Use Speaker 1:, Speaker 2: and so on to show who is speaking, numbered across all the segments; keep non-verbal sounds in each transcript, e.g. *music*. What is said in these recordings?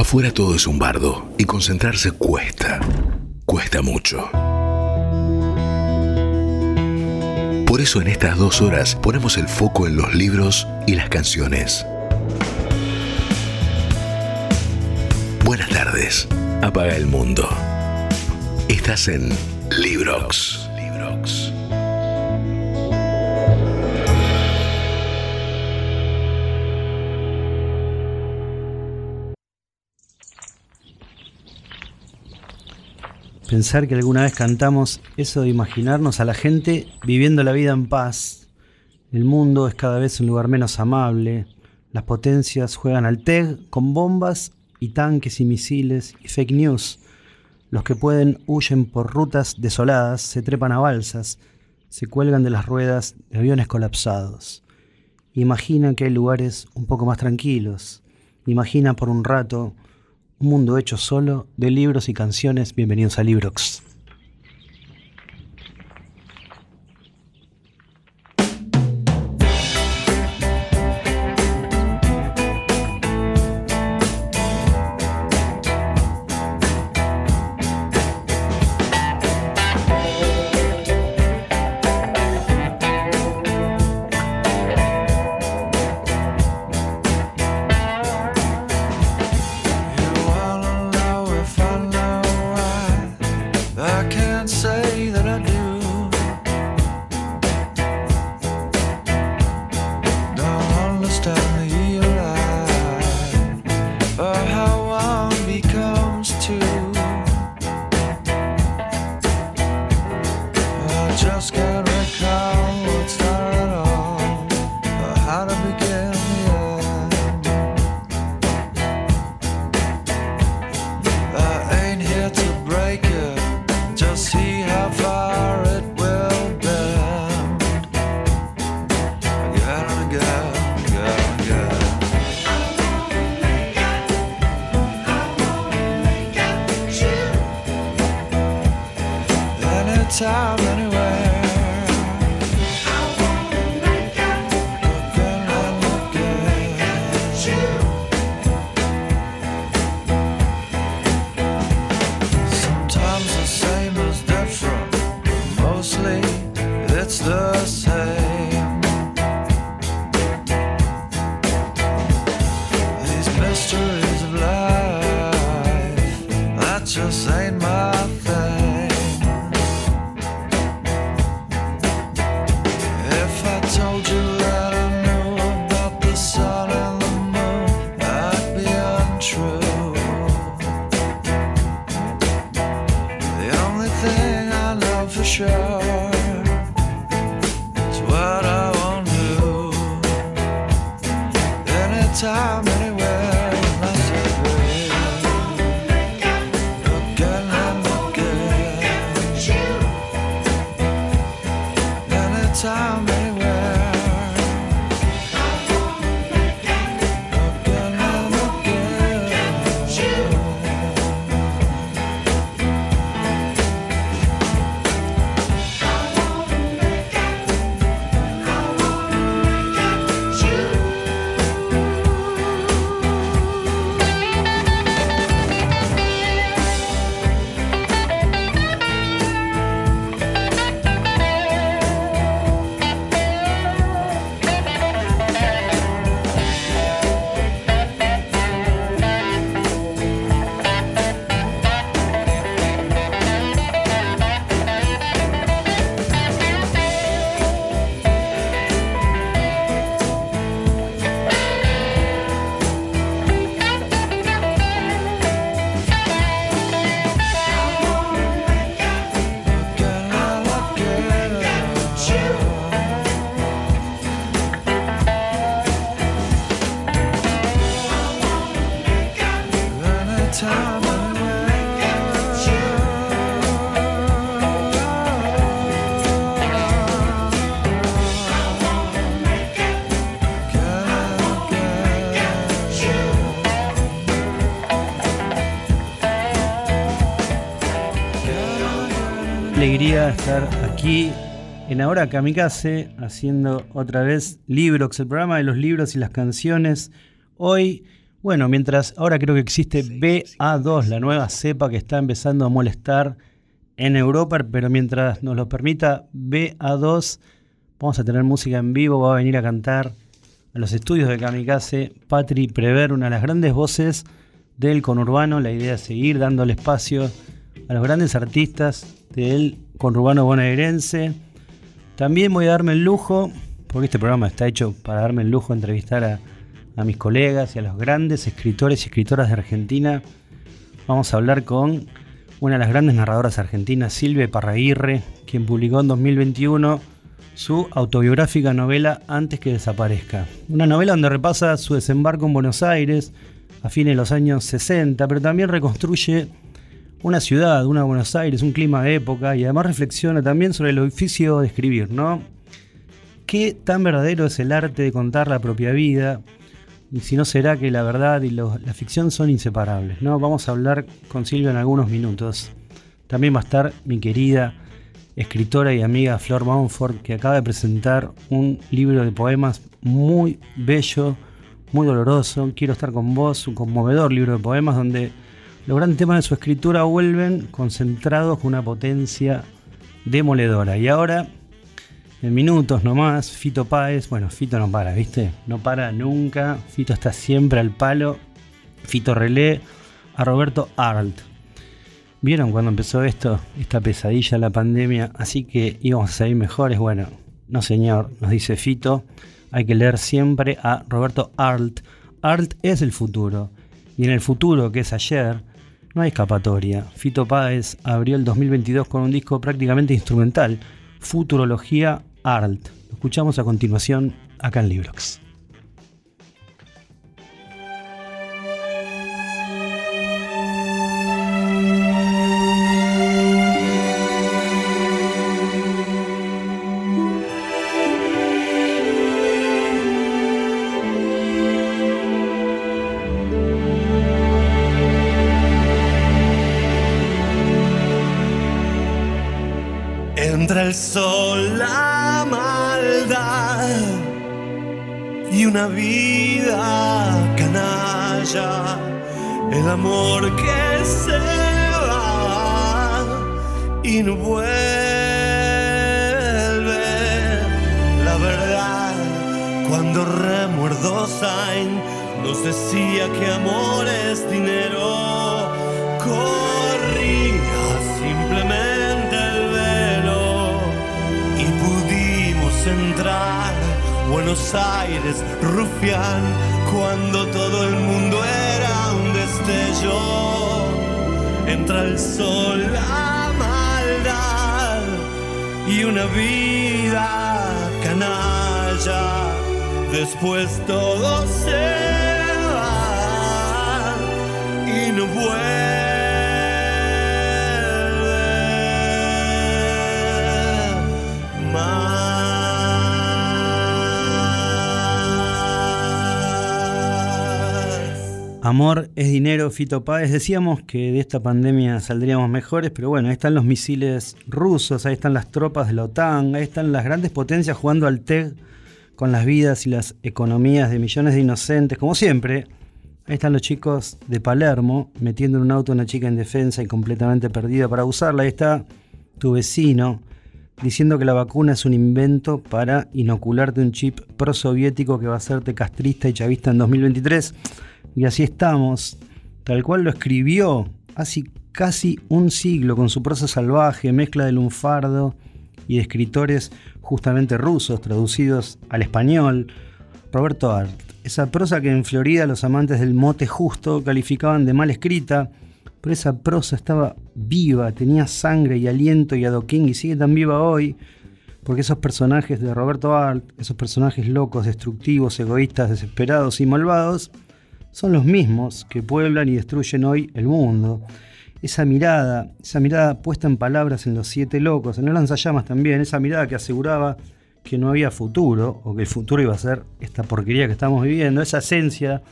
Speaker 1: Afuera todo es un bardo y concentrarse cuesta, cuesta mucho. Por eso en estas dos horas ponemos el foco en los libros y las canciones. Buenas tardes. Apaga el mundo. Estás en Librox.
Speaker 2: Pensar que alguna vez cantamos eso de imaginarnos a la gente viviendo la vida en paz. El mundo es cada vez un lugar menos amable. Las potencias juegan al TEG con bombas y tanques y misiles y fake news. Los que pueden huyen por rutas desoladas, se trepan a balsas, se cuelgan de las ruedas de aviones colapsados. Imagina que hay lugares un poco más tranquilos. Imagina por un rato mundo hecho solo de libros y canciones. Bienvenidos a Librox. Estar aquí en Ahora Kamikaze haciendo otra vez Librox, el programa de los libros y las canciones. Hoy
Speaker 3: Bueno, mientras ahora creo que existe BA2, la nueva cepa que está empezando a molestar en Europa, pero mientras nos lo permita BA2, vamos a tener música en vivo, va a venir a cantar a los estudios de Kamikaze Patri Prever, una de las grandes voces del conurbano. La idea es seguir dándole espacio a los grandes artistas del conurbano bonaerense. También voy a darme el lujo, porque este programa está hecho para darme el lujo de entrevistar a, a mis colegas y a los grandes escritores y escritoras de Argentina. Vamos a hablar con una de las grandes narradoras argentinas, Silvia Parraguirre, quien publicó en 2021 su autobiográfica novela Antes que desaparezca. Una novela donde repasa su desembarco en Buenos Aires a fines de los años 60, pero también reconstruye una ciudad, una Buenos Aires, un clima de época y además reflexiona también sobre el oficio de escribir, ¿no? ¿Qué tan verdadero es el arte de contar la propia vida? Y si no será que la verdad y la ficción son inseparables, ¿no? Vamos a hablar con Silvia en algunos minutos. También va a estar mi querida escritora y amiga Flor Mountford, que acaba de presentar un libro de poemas muy bello, muy doloroso. Quiero estar con vos, un conmovedor libro de poemas donde los grandes temas de su escritura vuelven concentrados con una potencia demoledora. Y ahora, en minutos nomás, Fito Páez, bueno, Fito no para, ¿viste? No para nunca, Fito está siempre al palo. Fito relé a Roberto Arlt. ¿Vieron cuando empezó esto, esta pesadilla, la pandemia? Así que íbamos a salir mejores. Bueno, no señor, nos dice Fito. Hay que leer siempre a Roberto Arlt. Arlt es el futuro. Y en el futuro, que es ayer, no hay escapatoria. Fito Páez abrió el 2022 con un disco prácticamente instrumental, Futurología Arlt. Lo escuchamos a continuación acá en Librox.
Speaker 4: Sol, la maldad y una vida canalla, el amor que se va y no vuelve. La verdad, cuando remuerdo Sain nos decía que amor es dinero, corría simplemente entrar Buenos Aires, rufián, cuando todo el mundo era un destello. Entra el sol, la maldad y una vida canalla. Después todo se va y no vuelve
Speaker 3: Amor es dinero, Fito Páez. Decíamos que de esta pandemia saldríamos mejores, pero bueno, ahí están los misiles rusos, ahí están las tropas de la OTAN, ahí están las grandes potencias jugando al TEG con las vidas y las economías de millones de inocentes, como siempre. Ahí están los chicos de Palermo metiendo en un auto a una chica indefensa y completamente perdida para usarla. Ahí está tu vecino diciendo que la vacuna es un invento para inocularte un chip prosoviético que va a hacerte castrista y chavista en 2023. Y así estamos, tal cual lo escribió hace casi un siglo con su prosa salvaje, mezcla de lunfardo y de escritores justamente rusos traducidos al español, Roberto Art. Esa prosa que en Florida los amantes del mote justo calificaban de mal escrita, pero esa prosa estaba viva, tenía sangre y aliento y adoquín y sigue tan viva hoy, porque esos personajes de Roberto Art, esos personajes locos, destructivos, egoístas, desesperados y malvados, son los mismos que pueblan y destruyen hoy el mundo. Esa mirada, esa mirada puesta en palabras en los siete locos, en el lanzallamas también, esa mirada que aseguraba que no había futuro, o que el futuro iba a ser esta porquería que estamos viviendo, esa esencia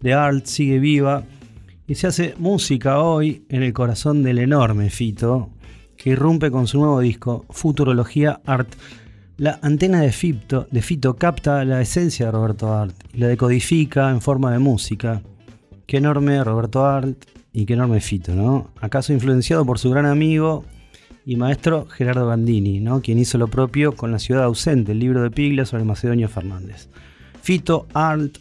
Speaker 3: de Art sigue viva y se hace música hoy en el corazón del enorme Fito, que irrumpe con su nuevo disco, Futurología Art. La antena de Fito, de Fito capta la esencia de Roberto Art y la decodifica en forma de música. Qué enorme Roberto Arlt y qué enorme Fito, ¿no? Acaso influenciado por su gran amigo y maestro Gerardo Gandini, ¿no? Quien hizo lo propio con La ciudad ausente, el libro de Piglia sobre Macedonio Fernández. Fito, Arlt,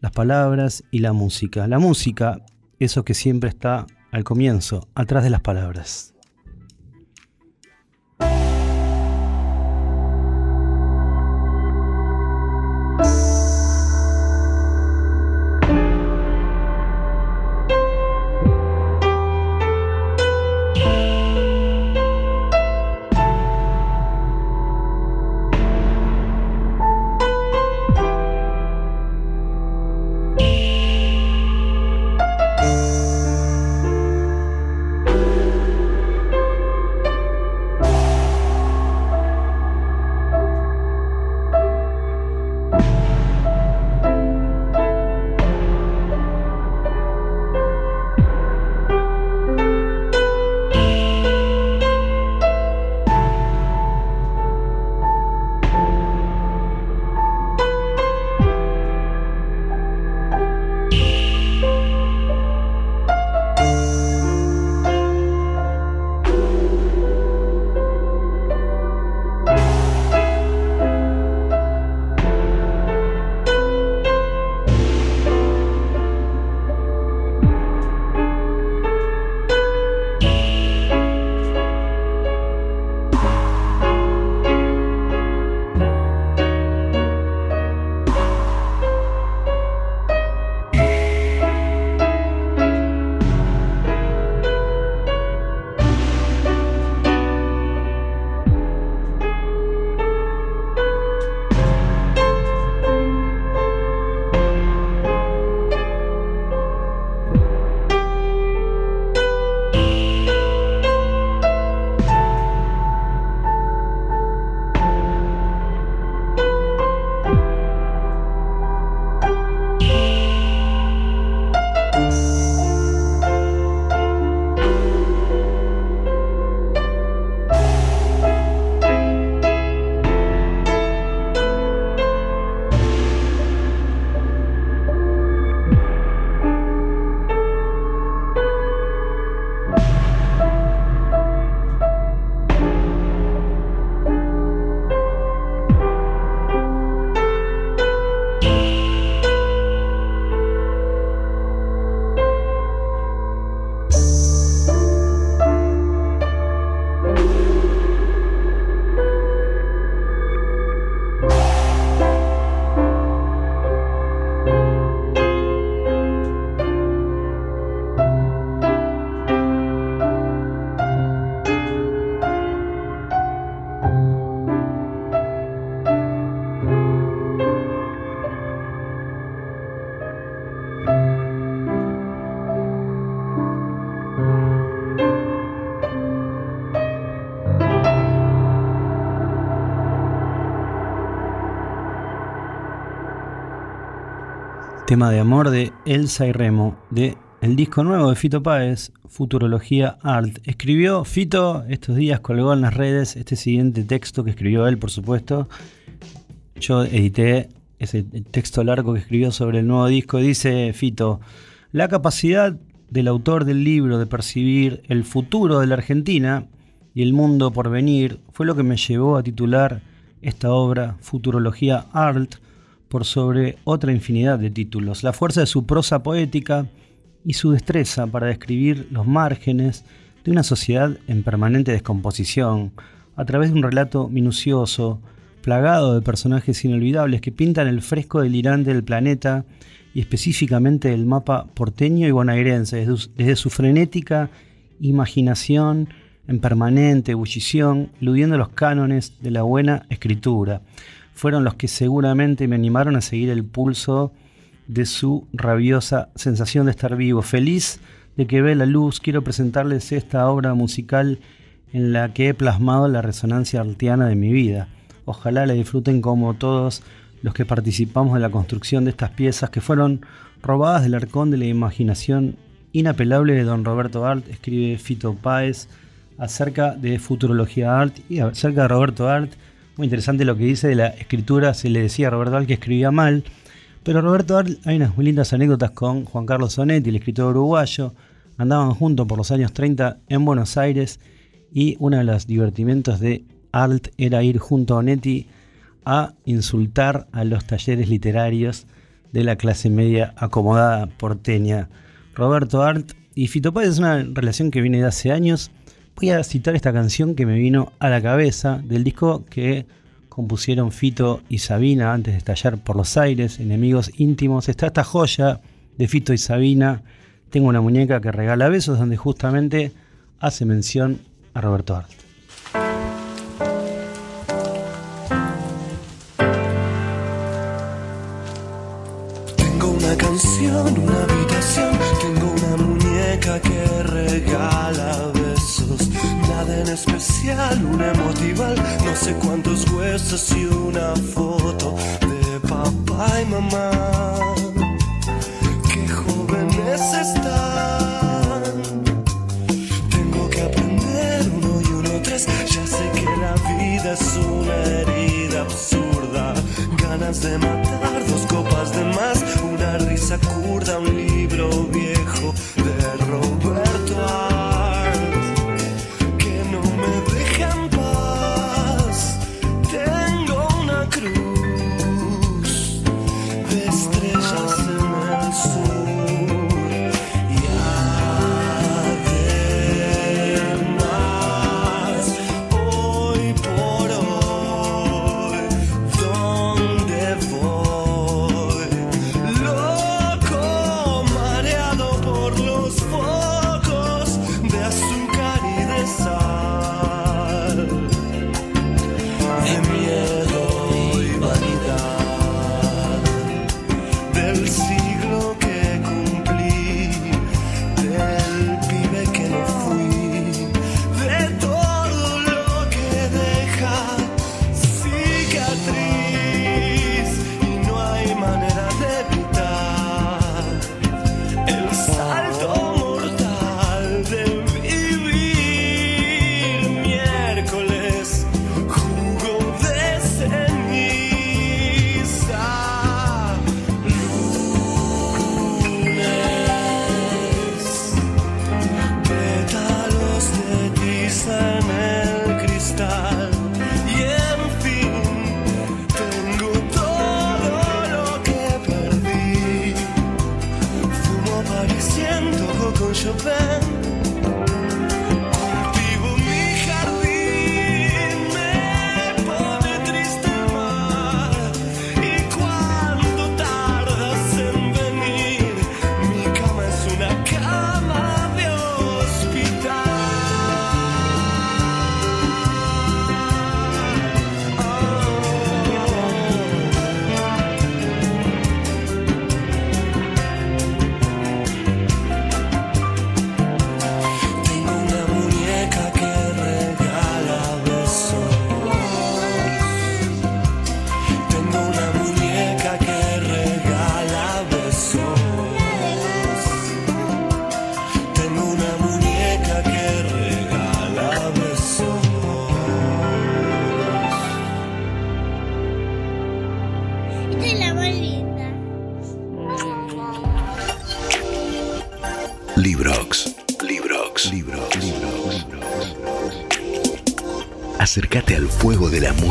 Speaker 3: las palabras y la música. La música, eso que siempre está al comienzo, atrás de las palabras. Bye. Tema de amor de Elsa y Remo, de el disco nuevo de Fito Páez, Futurología Art. Escribió Fito estos días, colgó en las redes este siguiente texto que escribió él, por supuesto. Yo edité ese texto largo que escribió sobre el nuevo disco. Dice Fito, la capacidad del autor del libro de percibir el futuro de la Argentina y el mundo por venir fue lo que me llevó a titular esta obra Futurología Art sobre otra infinidad de títulos. La fuerza de su prosa poética y su destreza para describir los márgenes de una sociedad en permanente descomposición, a través de un relato minucioso, plagado de personajes inolvidables que pintan el fresco delirante del planeta y específicamente del mapa porteño y bonaerense, desde su frenética imaginación en permanente ebullición, eludiendo los cánones de la buena escritura fueron los que seguramente me animaron a seguir el pulso de su rabiosa sensación de estar vivo. Feliz de que ve la luz, quiero presentarles esta obra musical en la que he plasmado la resonancia artiana de mi vida. Ojalá la disfruten como todos los que participamos en la construcción de estas piezas que fueron robadas del arcón de la imaginación inapelable de don Roberto Art, escribe Fito Páez acerca de futurología art y acerca de Roberto Art muy interesante lo que dice de la escritura. Se le decía a Roberto Al que escribía mal, Pero Roberto Arlt, hay unas muy lindas anécdotas con Juan Carlos Sonetti, el escritor uruguayo. Andaban juntos por los años 30 en Buenos Aires y uno de los divertimentos de Arlt era ir junto a Onetti a insultar a los talleres literarios de la clase media acomodada porteña. Roberto Arlt y Fito es una relación que viene de hace años. Voy a citar esta canción que me vino a la cabeza del disco que compusieron Fito y Sabina antes de estallar por los aires, enemigos íntimos. Está esta joya de Fito y Sabina. Tengo una muñeca que regala besos donde justamente hace mención a Roberto Arlt.
Speaker 5: Tengo una canción, una cuántos huesos y una foto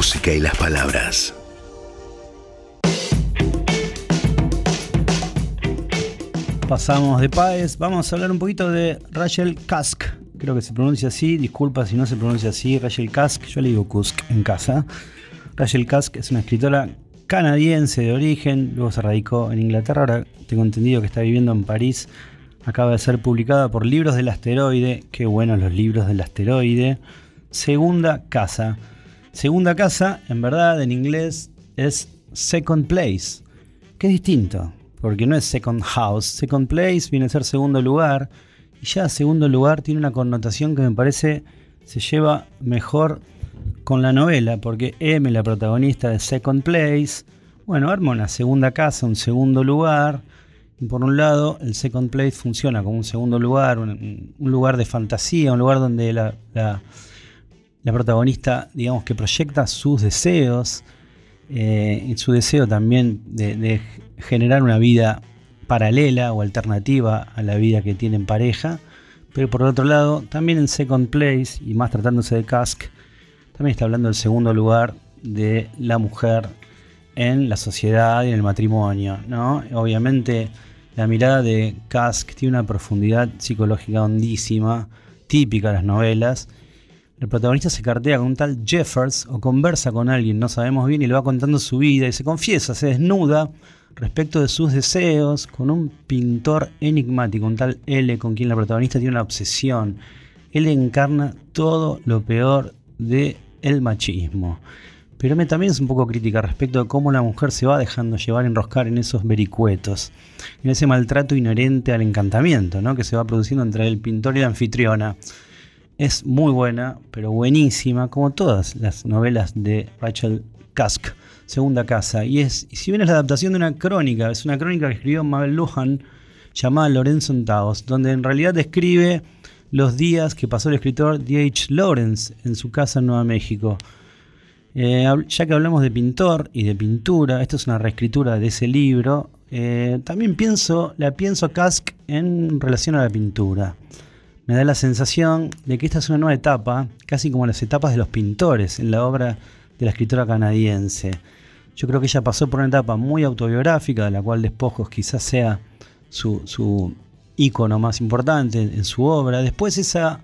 Speaker 1: música y las palabras.
Speaker 3: Pasamos de Páez, vamos a hablar un poquito de Rachel Kask. Creo que se pronuncia así, disculpa si no se pronuncia así. Rachel Kask, yo le digo Kusk en casa. Rachel Kask es una escritora canadiense de origen, luego se radicó en Inglaterra, ahora tengo entendido que está viviendo en París. Acaba de ser publicada por Libros del Asteroide, qué buenos los libros del asteroide. Segunda casa. Segunda casa, en verdad, en inglés es second place, que es distinto, porque no es second house. Second place viene a ser segundo lugar, y ya segundo lugar tiene una connotación que me parece se lleva mejor con la novela, porque M, la protagonista de Second Place, bueno, arma una segunda casa, un segundo lugar. Y por un lado, el Second Place funciona como un segundo lugar, un, lugar de fantasía, un lugar donde la- la protagonista, digamos que proyecta sus deseos. eh, en su deseo también de, de generar una vida paralela o alternativa a la vida que tiene en pareja. Pero por otro lado, también en Second Place, y más tratándose de Cask, también está hablando del segundo lugar de la mujer en la sociedad y en el matrimonio. ¿no? Obviamente la mirada de Cask tiene una profundidad psicológica hondísima, típica de las novelas. El protagonista se cartea con un tal Jeffers o conversa con alguien, no sabemos bien, y le va contando su vida y se confiesa, se desnuda respecto de sus deseos con un pintor enigmático, un tal L con quien la protagonista tiene una obsesión. Él encarna todo lo peor de el machismo. Pero también es un poco crítica respecto de cómo la mujer se va dejando llevar, enroscar en esos vericuetos, en ese maltrato inherente al encantamiento ¿no? que se va produciendo entre el pintor y la anfitriona. Es muy buena, pero buenísima, como todas las novelas de Rachel Cusk, Segunda Casa. Y, es, si bien es la adaptación de una crónica, es una crónica que escribió Mabel Lujan llamada Lorenzo en Taos, donde en realidad describe los días que pasó el escritor D.H. Lawrence en su casa en Nueva México. Eh, ya que hablamos de pintor y de pintura, esto es una reescritura de ese libro, eh, también pienso, la pienso a Kask en relación a la pintura. Me da la sensación de que esta es una nueva etapa, casi como las etapas de los pintores en la obra de la escritora canadiense. Yo creo que ella pasó por una etapa muy autobiográfica, de la cual Despojos quizás sea su, su ícono más importante en, su obra. Después esa,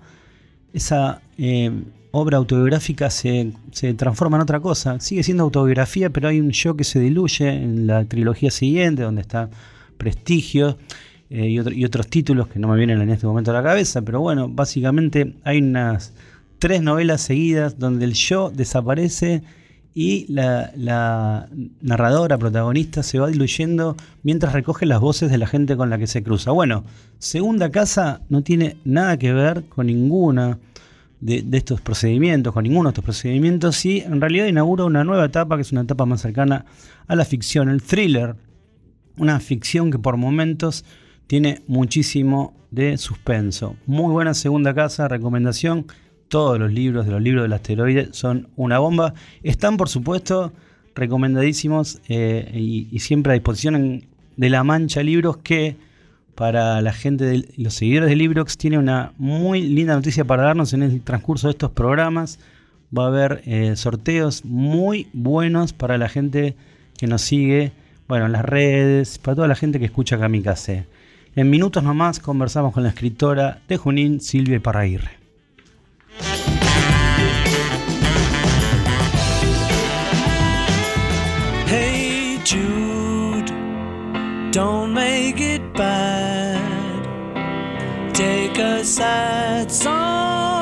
Speaker 3: esa eh, obra autobiográfica se, se, transforma en otra cosa. Sigue siendo autobiografía, pero hay un yo que se diluye en la trilogía siguiente, donde está Prestigio eh, y, otro, y, otros títulos que no me vienen en este momento a la cabeza. Pero bueno, básicamente hay unas tres novelas seguidas donde el yo desaparece y la, narradora, protagonista, se va diluyendo mientras recoge las voces de la gente con la que se cruza. Bueno, Segunda Casa no tiene nada que ver con ninguna de, estos procedimientos, con ninguno de estos procedimientos, y en realidad inaugura una nueva etapa, que es una etapa más cercana a la ficción, el thriller, una ficción que por momentos tiene muchísimo de suspenso. Muy buena Segunda Casa, recomendación todos los libros de los libros del asteroide son una bomba. Están, por supuesto, recomendadísimos eh, y, siempre a disposición de La Mancha Libros que para la gente de los seguidores de Librox tiene una muy linda noticia para darnos en el transcurso de estos programas. Va a haber eh, sorteos muy buenos para la gente que nos sigue, bueno, en las redes, para toda la gente que escucha Kamikaze. En minutos nomás conversamos con la escritora de Junín, Silvia Parraguirre.
Speaker 4: Hey Jude, don't make it bad. Take a sad song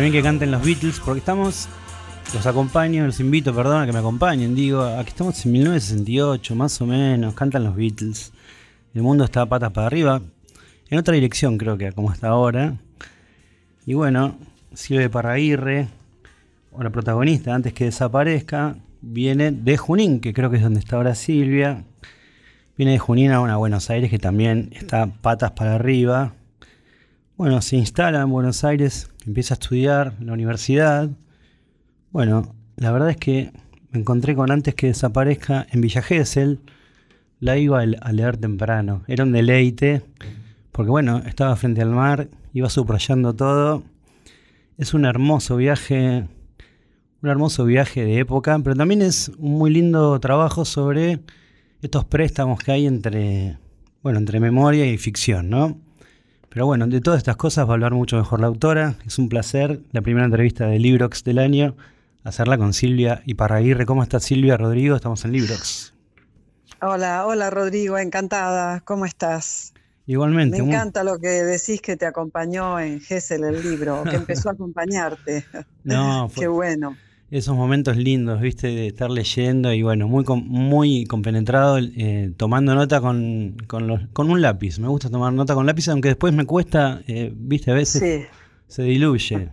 Speaker 3: Bien que canten los Beatles, porque estamos, los acompaño, los invito, perdón, a que me acompañen. Digo, aquí estamos en 1968, más o menos, cantan los Beatles. El mundo está patas para arriba, en otra dirección creo que como está ahora. Y bueno, Silvia Parraguirre, o la protagonista, antes que desaparezca, viene de Junín, que creo que es donde está ahora Silvia. Viene de Junín a Buenos Aires, que también está patas para arriba. Bueno, se instala en Buenos Aires, empieza a estudiar en la universidad. Bueno, la verdad es que me encontré con antes que desaparezca en Villa Gesell. La iba a leer temprano. Era un deleite, porque bueno, estaba frente al mar, iba subrayando todo. Es un hermoso viaje un hermoso viaje de época, pero también es un muy lindo trabajo sobre estos préstamos que hay entre, bueno, entre memoria y ficción, ¿no? Pero bueno, de todas estas cosas va a hablar mucho mejor la autora. Es un placer, la primera entrevista de Librox del año, hacerla con Silvia y Parraguirre. ¿Cómo está Silvia, Rodrigo? Estamos en Librox.
Speaker 6: Hola, hola Rodrigo, encantada. ¿Cómo estás?
Speaker 3: Igualmente.
Speaker 6: Me encanta lo que decís que te acompañó en Gessel el libro, que empezó a acompañarte.
Speaker 3: No, *laughs*
Speaker 6: Qué bueno
Speaker 3: esos momentos lindos, viste, de estar leyendo y bueno, muy muy compenetrado, eh, tomando nota con, con, con, un lápiz. Me gusta tomar nota con lápiz, aunque después me cuesta, eh, viste, a veces se diluye.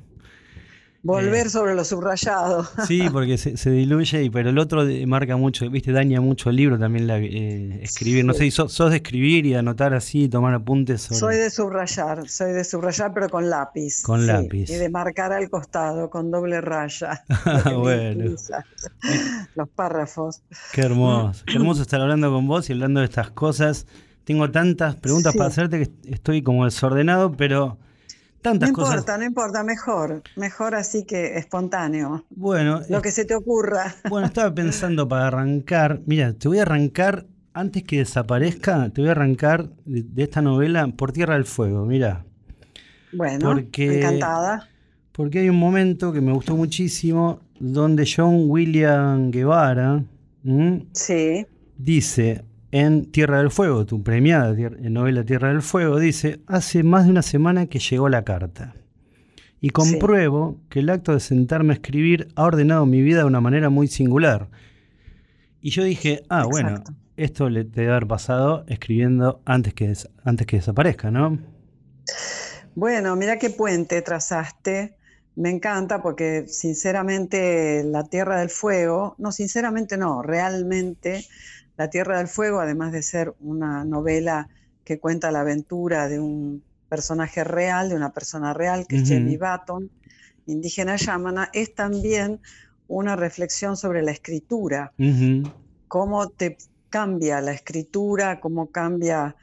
Speaker 6: Volver eh, sobre lo subrayado. *laughs*
Speaker 3: Sí, porque se, diluye, y, pero el otro marca mucho, viste, daña mucho el libro también la, eh, escribir. No sé, sos, sos, de escribir y anotar así, tomar apuntes
Speaker 6: Soy de subrayar, soy de subrayar, pero con lápiz.
Speaker 3: Con lápiz.
Speaker 6: Y de marcar al costado, con doble raya. *laughs* *laughs*
Speaker 3: bueno.
Speaker 6: Los párrafos.
Speaker 3: Qué hermoso, qué hermoso estar hablando con vos y hablando de estas cosas. Tengo tantas preguntas para hacerte que estoy como desordenado, pero
Speaker 6: no importa, no importa, mejor, mejor así que espontáneo.
Speaker 3: Bueno,
Speaker 6: lo que se te ocurra.
Speaker 3: Bueno, estaba pensando para arrancar, mira, te voy a arrancar antes que desaparezca, te voy a arrancar de, esta novela por Tierra del Fuego, mira.
Speaker 6: Bueno, encantada.
Speaker 3: Porque hay un momento que me gustó muchísimo donde John William Guevara
Speaker 6: sí.
Speaker 3: dice, en Tierra del Fuego, tu premiada novela Tierra del Fuego, dice, hace más de una semana que llegó la carta. Y compruebo que el acto de sentarme a escribir ha ordenado mi vida de una manera muy singular. Y yo dije, ah, bueno, esto le debe haber pasado escribiendo antes que, antes que desaparezca, ¿no?
Speaker 6: Bueno, mira qué puente trazaste. Me encanta porque sinceramente La Tierra del Fuego, no, sinceramente no, realmente la Tierra del Fuego, además de ser una novela que cuenta la aventura de un personaje real, de una persona real, que es Jamie Baton, indígena yamana, es también una reflexión sobre la escritura, cómo te cambia la escritura, cómo cambia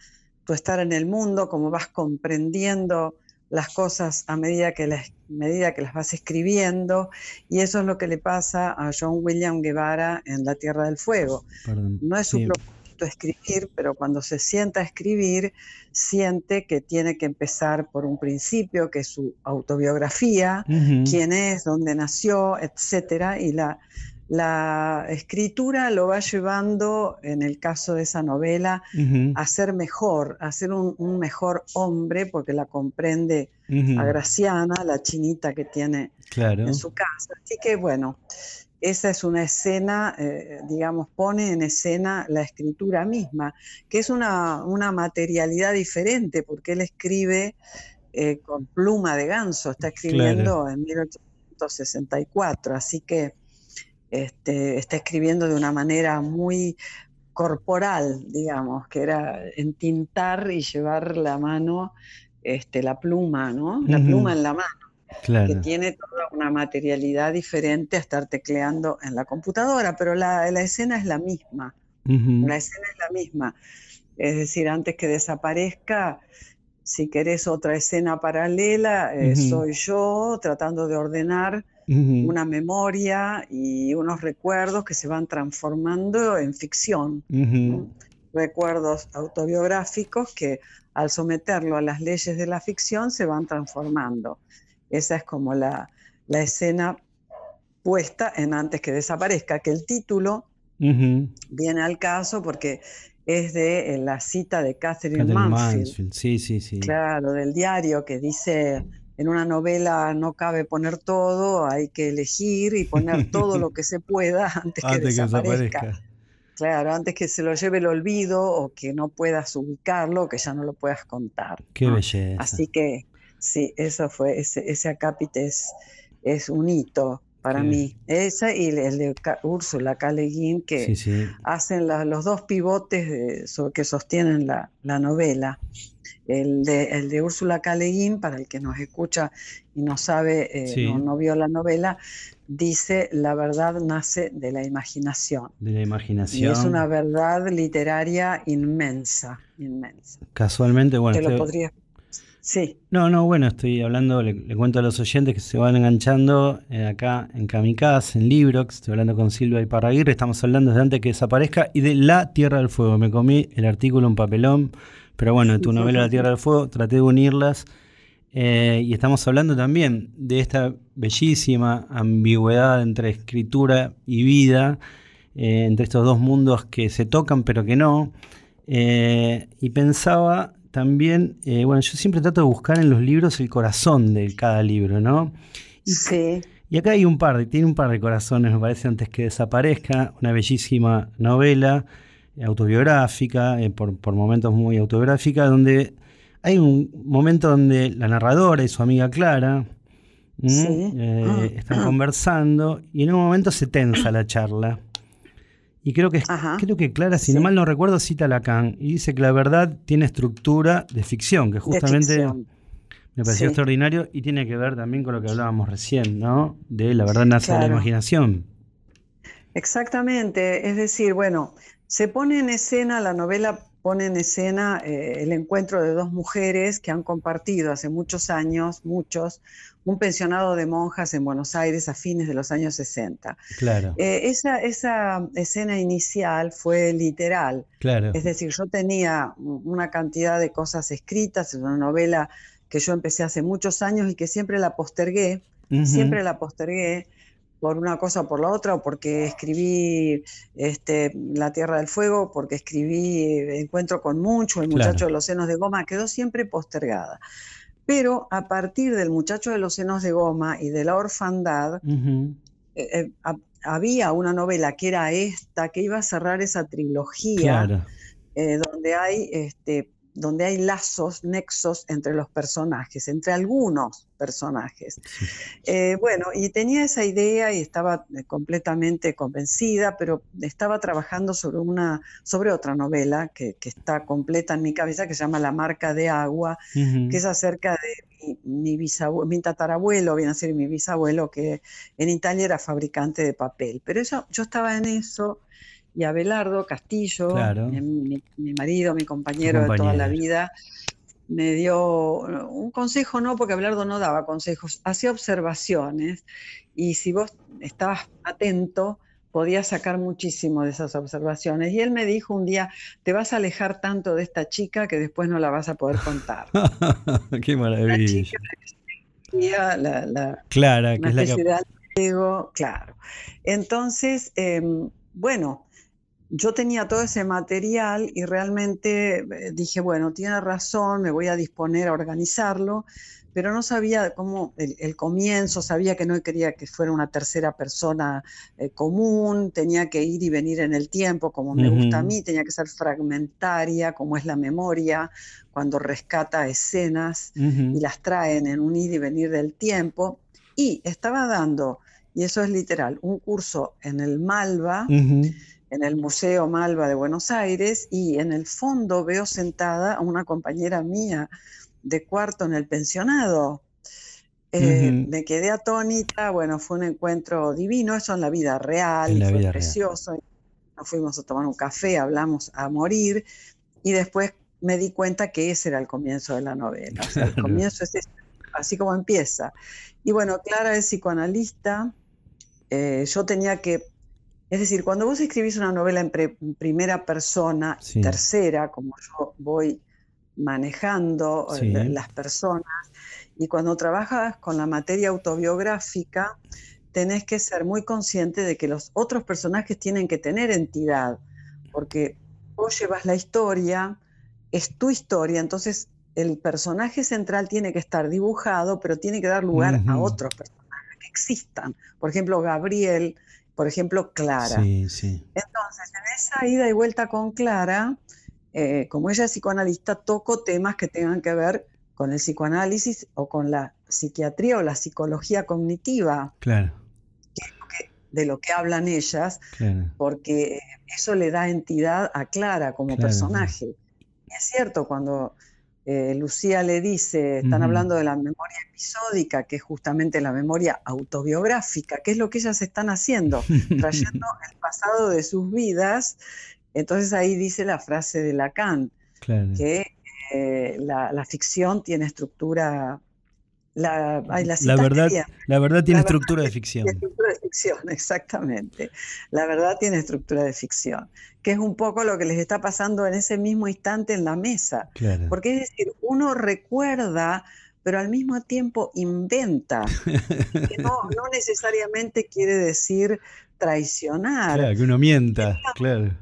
Speaker 6: tu estar en el mundo, cómo vas comprendiendo las cosas a medida que las, medida que las vas escribiendo, y eso es lo que le pasa a John William Guevara en La Tierra del Fuego. No es su propósito escribir, pero cuando se sienta a escribir, siente que tiene que empezar por un principio, que es su autobiografía, quién es, dónde nació, etcétera, y la, la escritura lo va llevando, en el caso de esa novela, a ser mejor, a ser un, mejor hombre, porque la comprende a Graciana, la chinita que tiene en su casa. Así que bueno, esa es una escena, eh, digamos, pone en escena la escritura misma, que es una, materialidad diferente, porque él escribe eh, con pluma de ganso, está escribiendo en 1864, así que este, está escribiendo de una manera muy corporal, digamos, que era entintar y llevar la mano, este, la pluma, ¿no? La pluma en la mano. que tiene toda una materialidad diferente a estar tecleando en la computadora, pero la, escena es la misma. La escena es la misma. Es decir, antes que desaparezca, si querés otra escena paralela, eh, soy yo tratando de ordenar una memoria y unos recuerdos que se van transformando en ficción. Recuerdos autobiográficos que al someterlo a las leyes de la ficción se van transformando. Esa es como la, escena puesta en antes que desaparezca, que el título viene al caso porque es de eh, la cita de Catherine, Mansfield.
Speaker 3: Sí, sí, sí.
Speaker 6: Claro, del diario que dice en una novela no cabe poner todo, hay que elegir y poner todo lo *laughs* que se pueda antes que
Speaker 3: Antes que
Speaker 6: desaparezca.
Speaker 3: desaparezca.
Speaker 6: Claro, antes que se lo lleve el olvido o que no puedas ubicarlo, que ya no lo puedas contar.
Speaker 3: Qué
Speaker 6: ¿no?
Speaker 3: belleza.
Speaker 6: Así que sí, eso fue, ese, ese acápite es, es un hito para mí. Esa y el de Úrsula Guin, que
Speaker 3: Sí, sí.
Speaker 6: hacen la- los dos pivotes de- so- que sostienen la, la novela. El de, el de Úrsula K. Le Guin, para el que nos escucha y no sabe, eh,
Speaker 3: Sí.
Speaker 6: no, no vio la novela, dice, la verdad nace de la imaginación.
Speaker 3: De la
Speaker 6: Y
Speaker 3: imaginación.
Speaker 6: es una verdad literaria inmensa, inmensa.
Speaker 3: Casualmente, bueno,
Speaker 6: Te lo
Speaker 3: estoy-
Speaker 6: podría... Sí,
Speaker 3: No, no, bueno, estoy hablando, le, le cuento a los oyentes que se van enganchando eh, acá en Kamikaze, en Librox, estoy hablando con Silvia y Parraguirre, estamos hablando desde antes que desaparezca y de La Tierra del Fuego. Me comí el artículo en papelón, pero bueno, tu novela La Tierra del Fuego traté de unirlas eh, y estamos hablando también de esta bellísima ambigüedad entre escritura y vida, eh, entre estos dos mundos que se tocan pero que no. Eh, y pensaba también, bueno, yo siempre trato de buscar en los libros el corazón de cada libro, ¿no? Y,
Speaker 6: sí,
Speaker 3: y acá hay un par, tiene un par de corazones, me parece, antes que desaparezca, una bellísima novela autobiográfica, eh, por, por momentos muy autobiográfica, donde hay un momento donde la narradora y su amiga Clara. Eh,
Speaker 6: Ah.
Speaker 3: están conversando y en un momento se tensa la charla. Y creo que,
Speaker 6: Ajá.
Speaker 3: creo que Clara, si
Speaker 6: Sí.
Speaker 3: mal no recuerdo, cita a Lacan y dice que la verdad tiene estructura de ficción, que justamente
Speaker 6: ficción.
Speaker 3: me pareció
Speaker 6: Sí.
Speaker 3: extraordinario y tiene que ver también con lo que hablábamos recién, ¿no? De la verdad nace de la imaginación.
Speaker 6: Exactamente, es decir, bueno, se pone en escena, la novela pone en escena eh, el encuentro de dos mujeres que han compartido hace muchos años, muchos, un pensionado de monjas en Buenos Aires a fines de los años 60.
Speaker 3: Claro,
Speaker 6: Eh, esa, esa escena inicial fue literal,
Speaker 3: claro.
Speaker 6: es decir, yo tenía una cantidad de cosas escritas, es una novela que yo empecé hace muchos años y que siempre la postergué, siempre la postergué por una cosa o por la otra, o porque escribí este, La Tierra del Fuego, porque escribí eh, Encuentro con Mucho, El
Speaker 3: Claro.
Speaker 6: Muchacho de los Senos de Goma, quedó siempre postergada. Pero a partir del Muchacho de los Senos de Goma y de la orfandad, eh, eh, ha- había una novela que era esta, que iba a cerrar esa trilogía,
Speaker 3: Claro,
Speaker 6: eh, donde hay este, donde hay lazos, nexos entre los personajes, entre algunos personajes. *laughs* Eh, bueno, y tenía esa idea y estaba eh, completamente convencida, pero estaba trabajando sobre una, sobre otra novela que, que está completa en mi cabeza, que se llama La marca de agua, que es acerca de mi, mi mi tatarabuelo, viene a ser mi bisabuelo, que en Italia era fabricante de papel. Pero eso, yo estaba en eso y Abelardo Castillo,
Speaker 3: Claro.
Speaker 6: mi, mi- mi marido, mi compañero de toda la vida, me dio un consejo, no, porque Abelardo no daba consejos, hacía observaciones y si vos estabas atento, podías sacar muchísimo de esas observaciones. Y él me dijo un día, te vas a alejar tanto de esta chica que después no la vas a poder contar. *laughs*
Speaker 3: Qué
Speaker 6: La
Speaker 3: maravilla.
Speaker 6: la, la-
Speaker 3: Clara, que es la que...
Speaker 6: claro. Entonces, em, bueno, yo tenía todo ese material y realmente eh, dije, bueno, tiene razón, me voy a disponer a organizarlo, pero no sabía cómo el, el comienzo, sabía que no quería que fuera una tercera persona eh, común, tenía que ir y venir en el tiempo, como me gusta a mí, tenía que ser fragmentaria, como es la memoria, cuando rescata escenas y las traen en un ir y venir del tiempo. Y estaba dando, y eso es literal, un curso en el Malva. En el Museo Malva de Buenos Aires, y en el fondo veo sentada a una compañera mía de cuarto en el pensionado. Eh. Me quedé atónita, bueno, fue un encuentro divino, eso en la vida real,
Speaker 3: la
Speaker 6: fue
Speaker 3: vida real.
Speaker 6: precioso. Nos fuimos a tomar un café, hablamos a morir, y después me di cuenta que ese era el comienzo de la novela. O sea, el *laughs* comienzo es ese, así como empieza. Y bueno, Clara es psicoanalista, eh, yo tenía que, es decir, cuando vos escribís una novela en, pre- en primera persona,
Speaker 3: Sí.
Speaker 6: tercera, como yo voy manejando eh,
Speaker 3: Sí.
Speaker 6: las personas, y cuando trabajas con la materia autobiográfica, tenés que ser muy consciente de que los otros personajes tienen que tener entidad, porque vos llevas la historia, es tu historia, entonces el personaje central tiene que estar dibujado, pero tiene que dar lugar a otros personajes que existan. Por ejemplo, Gabriel, por ejemplo, Clara.
Speaker 3: Sí, sí.
Speaker 6: Entonces, en esa ida y vuelta con Clara, eh, como ella es psicoanalista, toco temas que tengan que ver con el psicoanálisis o con la psiquiatría o la psicología cognitiva,
Speaker 3: Claro,
Speaker 6: de lo que hablan ellas,
Speaker 3: claro.
Speaker 6: porque eso le da entidad a Clara como
Speaker 3: Claro,
Speaker 6: personaje. Y es cierto, cuando eh, Lucía le dice, están hablando de la memoria episódica, que es justamente la memoria autobiográfica, que es lo que ellas están haciendo, *laughs* trayendo el pasado de sus vidas. Entonces ahí dice la frase de Lacan,
Speaker 3: Claro.
Speaker 6: que eh, la, la ficción tiene estructura, la, ay, la
Speaker 3: La
Speaker 6: citaste
Speaker 3: verdad, la verdad tiene
Speaker 6: La verdad
Speaker 3: estructura de
Speaker 6: Tiene
Speaker 3: ficción.
Speaker 6: estructura de ficción, *laughs* exactamente. La verdad tiene estructura de ficción, que es un poco lo que les está pasando en ese mismo instante en la mesa.
Speaker 3: Claro.
Speaker 6: Porque es decir, uno recuerda, pero al mismo tiempo inventa, que no, *laughs* no necesariamente quiere decir traicionar.
Speaker 3: Claro, que uno mienta, claro.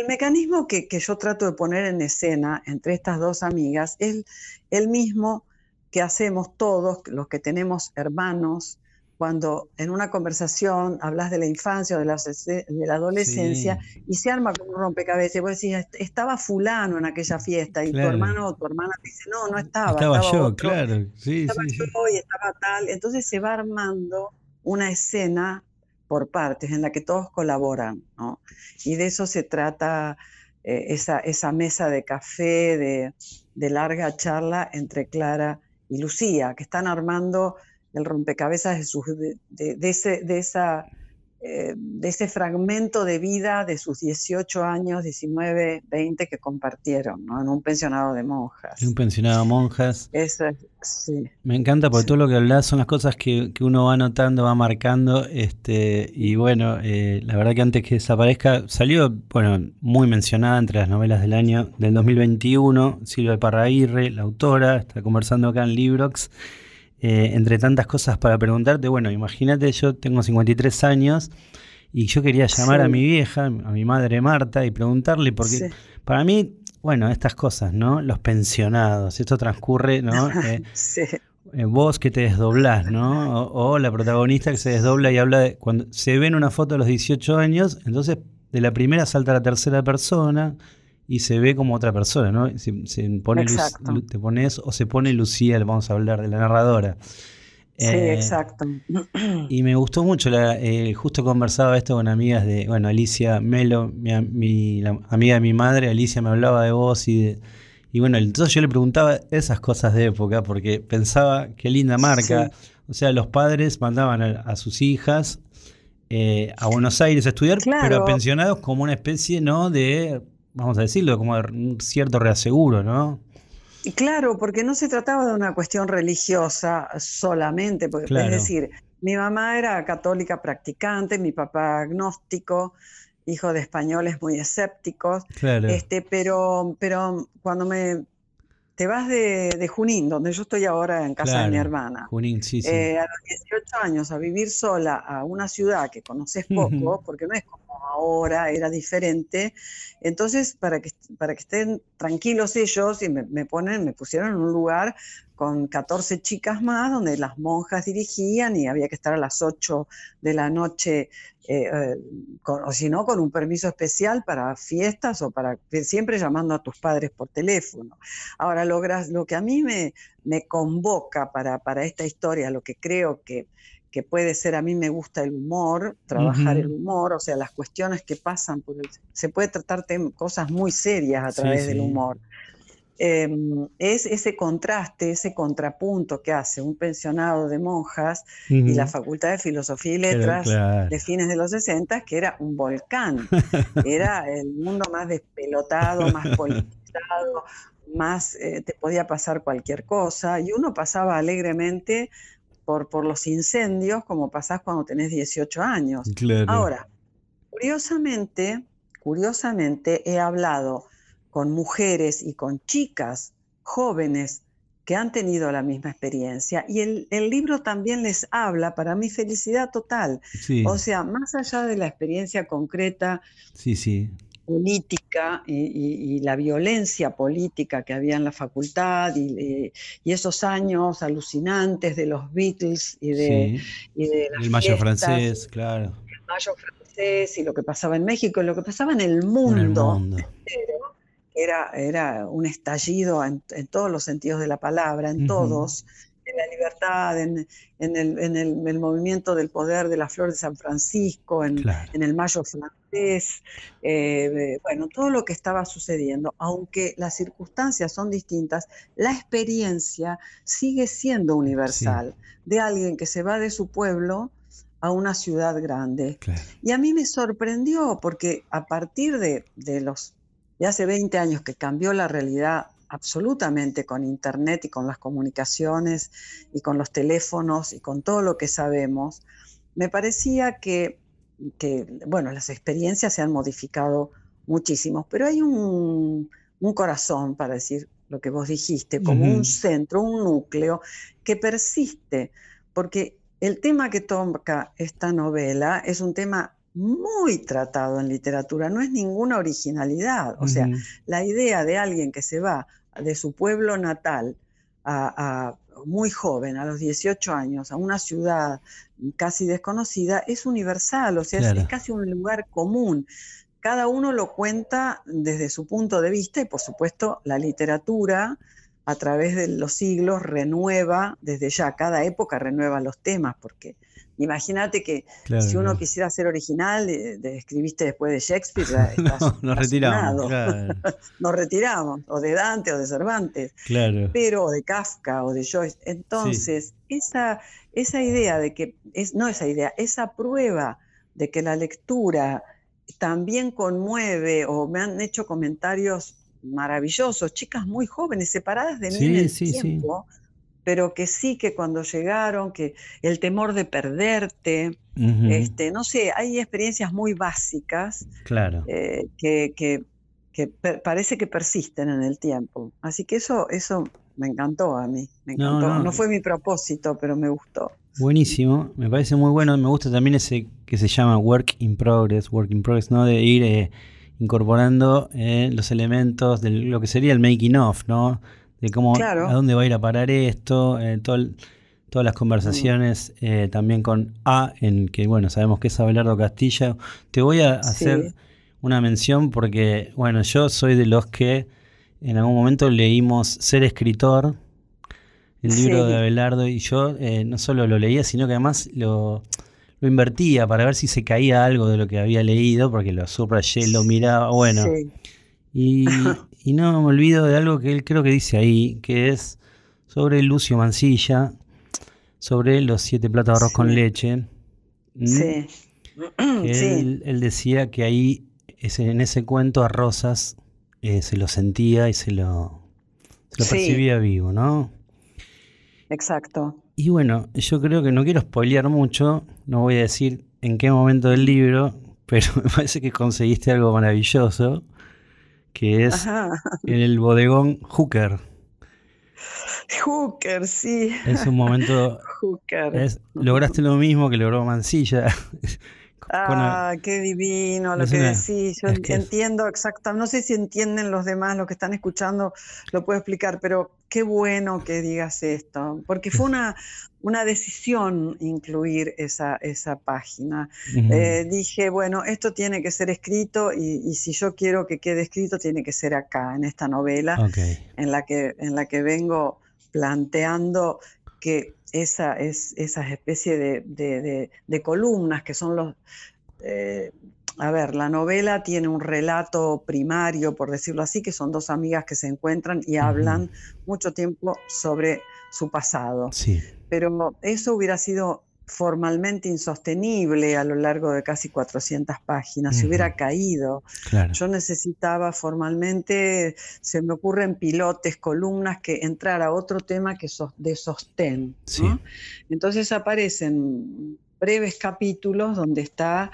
Speaker 6: El mecanismo que, que yo trato de poner en escena entre estas dos amigas es el mismo que hacemos todos los que tenemos hermanos cuando en una conversación hablas de la infancia o de la, de la adolescencia
Speaker 3: Sí.
Speaker 6: y se arma como un rompecabezas. Y vos decís, "Est- estaba fulano en aquella fiesta y
Speaker 3: Claro.
Speaker 6: tu hermano o tu hermana te dice, no, no estaba.
Speaker 3: Estaba yo,
Speaker 6: otro,
Speaker 3: claro. Sí,
Speaker 6: Estaba
Speaker 3: sí,
Speaker 6: yo y estaba tal. Entonces se va armando una escena por partes en la que todos colaboran, ¿no? Y de eso se trata eh, esa, esa mesa de café, de, de larga charla entre Clara y Lucía, que están armando el rompecabezas de, sus, de, de- de esa, eh, de ese fragmento de vida de sus 18 años, 19, 20 que compartieron, ¿no? En un pensionado de monjas.
Speaker 3: En un pensionado de monjas.
Speaker 6: Eso es, sí.
Speaker 3: Me encanta porque
Speaker 6: Sí.
Speaker 3: todo lo que hablas son las cosas que, que uno va notando, va marcando, este, y bueno, eh, la verdad que antes que desaparezca, salió, bueno, muy mencionada entre las novelas del año del 2021, Silvia Parraguirre, la autora, está conversando acá en Librox, eh, entre tantas cosas para preguntarte, bueno, imagínate, yo tengo 53 años y yo quería llamar a mi vieja, a mi madre Marta, y preguntarle, porque
Speaker 6: Sí.
Speaker 3: para mí, bueno, estas cosas, ¿no? Los pensionados, esto transcurre, ¿no? *laughs* Eh,
Speaker 6: Sí,
Speaker 3: eh, vos que te desdoblás, ¿no? O, o la protagonista que se desdobla y habla de cuando se ve en una foto a los 18 años, entonces de la primera salta a la tercera persona y se ve como otra persona, ¿no? Se, se pone Lu- te pones o se pone Lucía, vamos a hablar de la narradora.
Speaker 6: sí,
Speaker 3: Eh,
Speaker 6: exacto.
Speaker 3: y me gustó mucho, la, eh, justo conversaba esto con amigas de, bueno, Alicia Melo, mi, la amiga de mi madre, Alicia me hablaba de vos y de, y bueno, entonces yo le preguntaba esas cosas de época porque pensaba, qué linda marca, o sea, los padres mandaban a, a sus hijas eh, a Buenos Aires a estudiar, pero
Speaker 6: Claro.
Speaker 3: pensionados como una especie, ¿no? De, vamos a decirlo, como de un cierto reaseguro, ¿no?
Speaker 6: Claro, porque no se trataba de una cuestión religiosa solamente, porque,
Speaker 3: Claro.
Speaker 6: es decir, mi mamá era católica practicante, mi papá agnóstico, hijo de españoles muy escépticos,
Speaker 3: Claro.
Speaker 6: este, pero, pero cuando me te vas de, de Junín, donde yo estoy ahora en casa de mi hermana,
Speaker 3: Junín, sí, sí.
Speaker 6: eh, a los 18 años a vivir sola a una ciudad que conoces poco, porque no es como ahora, era diferente. Entonces, para que, para que estén tranquilos ellos, y me, ponen, me pusieron en un lugar con 14 chicas más, donde las monjas dirigían y había que estar a las 8 de la noche, eh, eh, o si no, con un permiso especial para fiestas o para siempre llamando a tus padres por teléfono. Ahora, lo, lo que a mí me, me convoca para, para esta historia, lo que creo que, que puede ser, a mí me gusta el humor, trabajar el humor, o sea, las cuestiones que pasan por el... Se puede tratar cosas muy serias a
Speaker 3: Sí,
Speaker 6: través del humor. Em, es ese contraste, ese contrapunto que hace un pensionado de monjas y la. Facultad de Filosofía y Letras
Speaker 3: claro.
Speaker 6: de fines de los 60, que era un volcán. Era *laughs* el mundo más despelotado, más politizado, más eh, te podía pasar cualquier cosa. Y uno pasaba alegremente por, por los incendios, como pasás cuando tenés 18 años.
Speaker 3: Claro.
Speaker 6: Ahora, curiosamente, curiosamente he hablado con mujeres y con chicas jóvenes que han tenido la misma experiencia y el, el libro también les habla, para mi felicidad total,
Speaker 3: Sí,
Speaker 6: o sea, más allá de la experiencia concreta,
Speaker 3: sí, sí.
Speaker 6: política, política y, y- y la violencia política que había en la facultad y, esos años alucinantes de los Beatles y de,
Speaker 3: Sí.
Speaker 6: y de las
Speaker 3: El mayo
Speaker 6: fiestas,
Speaker 3: francés, claro.
Speaker 6: el mayo francés y lo que pasaba en México y lo que pasaba en el
Speaker 3: En el
Speaker 6: mundo
Speaker 3: mundo.
Speaker 6: entero, era, era un estallido en, en todos los sentidos de la palabra, en todos, en la libertad, en, en el, en el- el movimiento del poder de la flor de San Francisco, en,
Speaker 3: Claro.
Speaker 6: el mayo francés, eh, bueno, todo lo que estaba sucediendo, aunque las circunstancias son distintas, la experiencia sigue siendo universal, de alguien que se va de su pueblo a una ciudad grande.
Speaker 3: Claro.
Speaker 6: Y a mí me sorprendió porque a partir de, de los de hace 20 años que cambió la realidad absolutamente con Internet y con las comunicaciones y con los teléfonos y con todo lo que sabemos, me parecía que, que, bueno, las experiencias se han modificado muchísimo, pero hay un, un corazón, para decir lo que vos dijiste, como un centro, un núcleo que persiste, porque el tema que toca esta novela es un tema muy tratado en literatura, no es ninguna originalidad. O sea, la idea de alguien que se va de su pueblo natal a, a muy joven, a los 18 años, a una ciudad casi desconocida, es universal, o sea, es- es, casi un lugar común. Cada uno lo cuenta desde su punto de vista y por supuesto la literatura a través de los siglos renueva, desde ya, cada época renueva los temas, porque imagínate que
Speaker 3: Claro,
Speaker 6: si uno
Speaker 3: claro.
Speaker 6: quisiera ser original, eh, escribiste después de Shakespeare, ya *laughs* estás,
Speaker 3: No, nos retiramos.
Speaker 6: sonado.
Speaker 3: Claro. *laughs*
Speaker 6: Nos retiramos, o de Dante o de Cervantes,
Speaker 3: claro.
Speaker 6: pero o de Kafka o de Joyce. Entonces, esa, esa idea de que, es, no esa idea, esa prueba de que la lectura también conmueve, o me han hecho comentarios maravillosos, chicas muy jóvenes, separadas de mí en el
Speaker 3: sí, sí.
Speaker 6: Pero que sí que cuando llegaron, que el temor de perderte, este, no sé, hay experiencias muy básicas
Speaker 3: Claro.
Speaker 6: eh, que, que- que per- parece que persisten en el tiempo. Así que eso, eso me encantó a mí, me
Speaker 3: No,
Speaker 6: encantó.
Speaker 3: no.
Speaker 6: No, fue mi propósito, pero me gustó.
Speaker 3: Buenísimo, me parece muy bueno. Me gusta también ese que se llama Work in Progress, Work in Progress, ¿no? De ir eh, incorporando eh, los elementos de lo que sería el making of, ¿no? De cómo,
Speaker 6: Claro.
Speaker 3: a dónde va a ir a parar esto, eh, todo todas las conversaciones eh, también con A, en que, bueno, sabemos que es Abelardo Castilla. Te voy a hacer
Speaker 6: Sí.
Speaker 3: una mención porque, bueno, yo soy de los que en algún momento leímos Ser escritor, el libro
Speaker 6: Sí.
Speaker 3: de Abelardo, y yo eh, no solo lo leía, sino que además lo, lo invertía para ver si se caía algo de lo que había leído, porque lo subrayé, lo miraba, bueno.
Speaker 6: Sí,
Speaker 3: Y, *laughs* y no me olvido de algo que él creo que dice ahí, que es sobre Lucio Mancilla, sobre los siete platos de arroz con leche.
Speaker 6: sí.
Speaker 3: que
Speaker 6: Sí,
Speaker 3: él, él decía que ahí, ese- en ese cuento, a Rosas eh, se lo sentía y se lo, se lo percibía vivo, ¿no?
Speaker 6: exacto.
Speaker 3: Y bueno, yo creo que no quiero spoilear mucho, no voy a decir en qué momento del libro, pero *laughs* me parece que conseguiste algo maravilloso, que es
Speaker 6: Ajá.
Speaker 3: en el bodegón Hooker.
Speaker 6: Hooker, sí,
Speaker 3: Es un momento, *laughs*
Speaker 6: Hooker.
Speaker 3: es- lograste lo mismo que logró Mancilla. *laughs* Con-
Speaker 6: Ah, qué divino lo que
Speaker 3: una-
Speaker 6: decís. Yo
Speaker 3: que
Speaker 6: entiendo exactamente, no sé si entienden los demás, los que están escuchando, lo puedo explicar, pero qué bueno que digas esto, porque fue *laughs* una, una decisión incluir esa, esa página. Eh, dije, bueno, esto tiene que ser escrito y, y si yo quiero que quede escrito, tiene que ser acá, en esta novela en la que, en la que vengo planteando que esa, es, esas especies de, de- de- de columnas que son los... eh, a ver, la novela tiene un relato primario, por decirlo así, que son dos amigas que se encuentran y hablan mucho tiempo sobre su pasado
Speaker 3: sí,
Speaker 6: pero eso hubiera sido formalmente insostenible a lo largo de casi 400 páginas, se hubiera caído.
Speaker 3: claro.
Speaker 6: Yo necesitaba formalmente, se me ocurren pilotes, columnas, que entrara otro tema que de sostén. ¿no?
Speaker 3: Sí.
Speaker 6: Entonces aparecen breves capítulos donde está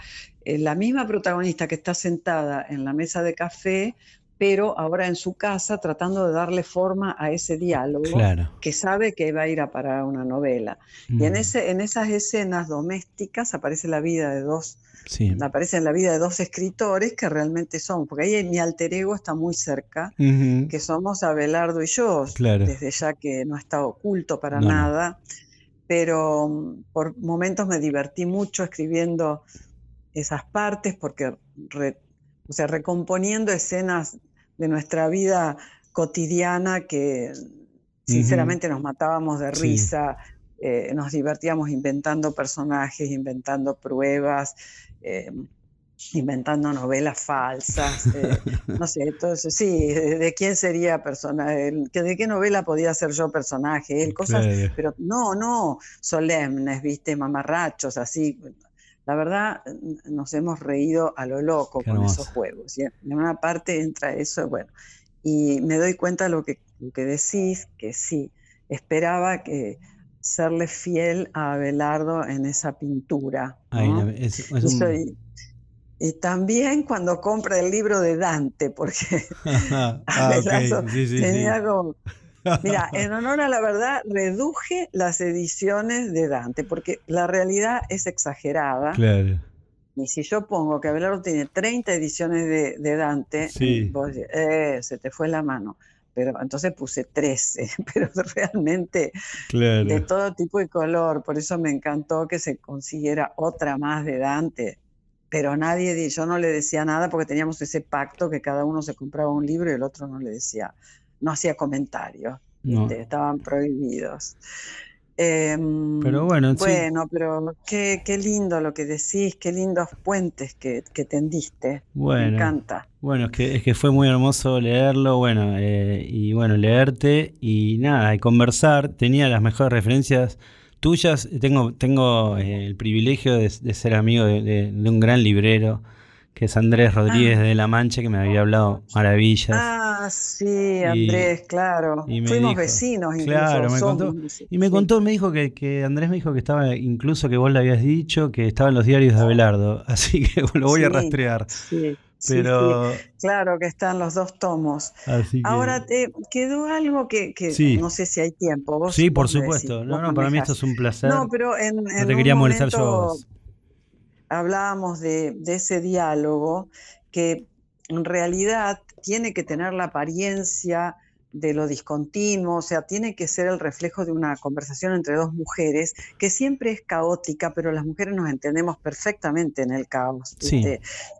Speaker 6: la misma protagonista que está sentada en la mesa de café pero ahora en su casa tratando de darle forma a ese diálogo
Speaker 3: Claro.
Speaker 6: que sabe que va a ir a parar una novela. Y en,
Speaker 3: Mm,
Speaker 6: ese, en esas escenas domésticas aparece la vida de dos,
Speaker 3: Sí.
Speaker 6: aparece en la vida de dos escritores que realmente son, porque ahí mi alter ego está muy cerca, que somos Abelardo y yo,
Speaker 3: Claro.
Speaker 6: desde ya que no está oculto para
Speaker 3: No,
Speaker 6: nada, pero mm, por momentos me divertí mucho escribiendo esas partes porque, re- o sea, recomponiendo escenas de nuestra vida cotidiana que sinceramente nos matábamos de
Speaker 3: Sí.
Speaker 6: risa, eh, nos divertíamos inventando personajes, inventando pruebas, eh, inventando novelas falsas, eh, no sé, entonces sí, de, de quién sería personaje, de qué novela podía ser yo personaje, él, cosas,
Speaker 3: Claro.
Speaker 6: pero no, no solemnes, viste, mamarrachos, así. La verdad, nos hemos reído a lo loco
Speaker 3: Qué
Speaker 6: con esos juegos. Y en una parte entra eso, bueno, y me doy cuenta de lo que, lo que decís, que sí, esperaba que serle fiel a Abelardo en esa pintura.
Speaker 3: La- es, es
Speaker 6: Y,
Speaker 3: un-
Speaker 6: soy- y también cuando compra el libro de Dante, porque *laughs*
Speaker 3: ah, *laughs*
Speaker 6: Abelardo
Speaker 3: ok. Sí, sí, sí.
Speaker 6: tenía como... Mira, *laughs* en honor a la verdad, reduje las ediciones de Dante, porque la realidad es exagerada.
Speaker 3: Claro.
Speaker 6: Y si yo pongo que Abelardo tiene 30 ediciones de, de Dante,
Speaker 3: Sí.
Speaker 6: vos "Eh, se te fue la mano. Pero entonces puse 13, *laughs* pero realmente de
Speaker 3: Claro.
Speaker 6: todo tipo y color. Por eso me encantó que se consiguiera otra más de Dante. Pero nadie, di- yo no le decía nada porque teníamos ese pacto que cada uno se compraba un libro y el otro no le decía, no hacía comentarios, estaban prohibidos. Em,
Speaker 3: Pero bueno, sí.
Speaker 6: bueno, pero qué, qué lindo lo que decís, qué lindos puentes que, que tendiste. Me
Speaker 3: Bueno.
Speaker 6: encanta.
Speaker 3: Bueno, es que, es que fue muy hermoso leerlo, bueno, eh, y bueno, leerte y nada, y conversar. Tenía las mejores referencias tuyas. Tengo, tengo eh, el privilegio de, de ser amigo de, de- de un gran librero, que es Andrés Rodríguez de La Mancha, que me había hablado maravillas.
Speaker 6: Ah, sí, Andrés, claro.
Speaker 3: y
Speaker 6: Fuimos
Speaker 3: dijo-
Speaker 6: vecinos incluso.
Speaker 3: Claro, me contó. Y me
Speaker 6: sí.
Speaker 3: contó, me dijo que, que Andrés me dijo que estaba, incluso que vos le habías dicho, que estaba en los diarios de Abelardo. *laughs* Así que lo voy a rastrear.
Speaker 6: Sí, sí,
Speaker 3: Pero,
Speaker 6: sí, claro que están los dos tomos.
Speaker 3: así que.
Speaker 6: Ahora, te quedó algo que, que
Speaker 3: Sí.
Speaker 6: no sé si hay tiempo. Vos,
Speaker 3: Sí, por supuesto.
Speaker 6: decís,
Speaker 3: No, no, para mí esto es un placer.
Speaker 6: No, pero en,
Speaker 3: No
Speaker 6: en
Speaker 3: te
Speaker 6: un
Speaker 3: quería molestar yo a
Speaker 6: momento
Speaker 3: vos.
Speaker 6: Hablábamos de, de ese diálogo que en realidad tiene que tener la apariencia de lo discontinuo, o sea, tiene que ser el reflejo de una conversación entre dos mujeres que siempre es caótica, pero las mujeres nos entendemos perfectamente en el caos.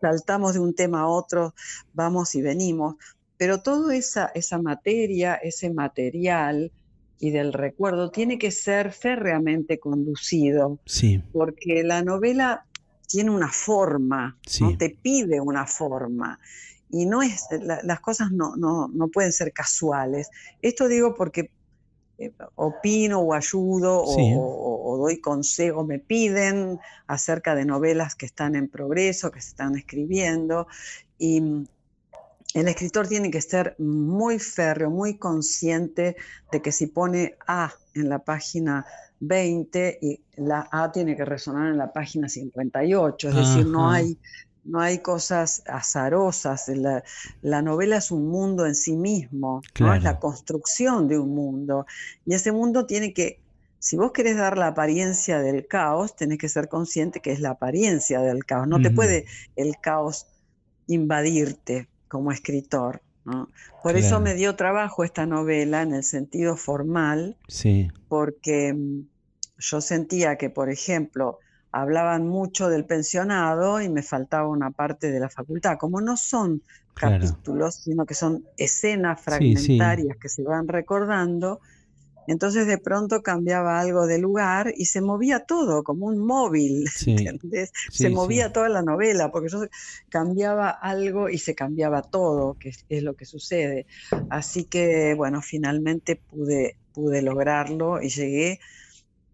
Speaker 6: Saltamos de un tema a otro, vamos y venimos, pero toda esa, esa materia, ese material y del recuerdo tiene que ser férreamente conducido
Speaker 3: Sí,
Speaker 6: porque la novela tiene una forma, ¿no? Te pide una forma. Y no es, la- las cosas no, no, no pueden ser casuales. Esto digo porque eh, opino o ayudo o-
Speaker 3: Sí.
Speaker 6: o, o doy consejo, me piden acerca de novelas que están en progreso, que se están escribiendo. Y mm, el escritor tiene que ser muy férreo, muy consciente de que si pone A en la página 20 y la A tiene que resonar en la página 58, es decir, no hay, no hay cosas azarosas. La, la novela es un mundo en sí mismo, ¿no? es la construcción de un mundo. Y ese mundo tiene que, si vos querés dar la apariencia del caos, tenés que ser consciente que es la apariencia del caos. No te puede el caos invadirte como escritor. ¿No? Por eso me dio trabajo esta novela en el sentido formal,
Speaker 3: sí,
Speaker 6: porque mm, yo sentía que, por ejemplo, hablaban mucho del pensionado y me faltaba una parte de la facultad. Como no son
Speaker 3: Claro.
Speaker 6: capítulos, sino que son escenas
Speaker 3: Sí, sí.
Speaker 6: fragmentarias que se van recordando, entonces de pronto cambiaba algo de lugar y se movía todo como un móvil, *laughs*
Speaker 3: Sí.
Speaker 6: ¿entendés?
Speaker 3: Sí,
Speaker 6: se
Speaker 3: sí.
Speaker 6: movía toda la novela, porque yo cambiaba algo y se cambiaba todo, que es, es lo que sucede. Así que, bueno, finalmente pude, pude lograrlo y llegué.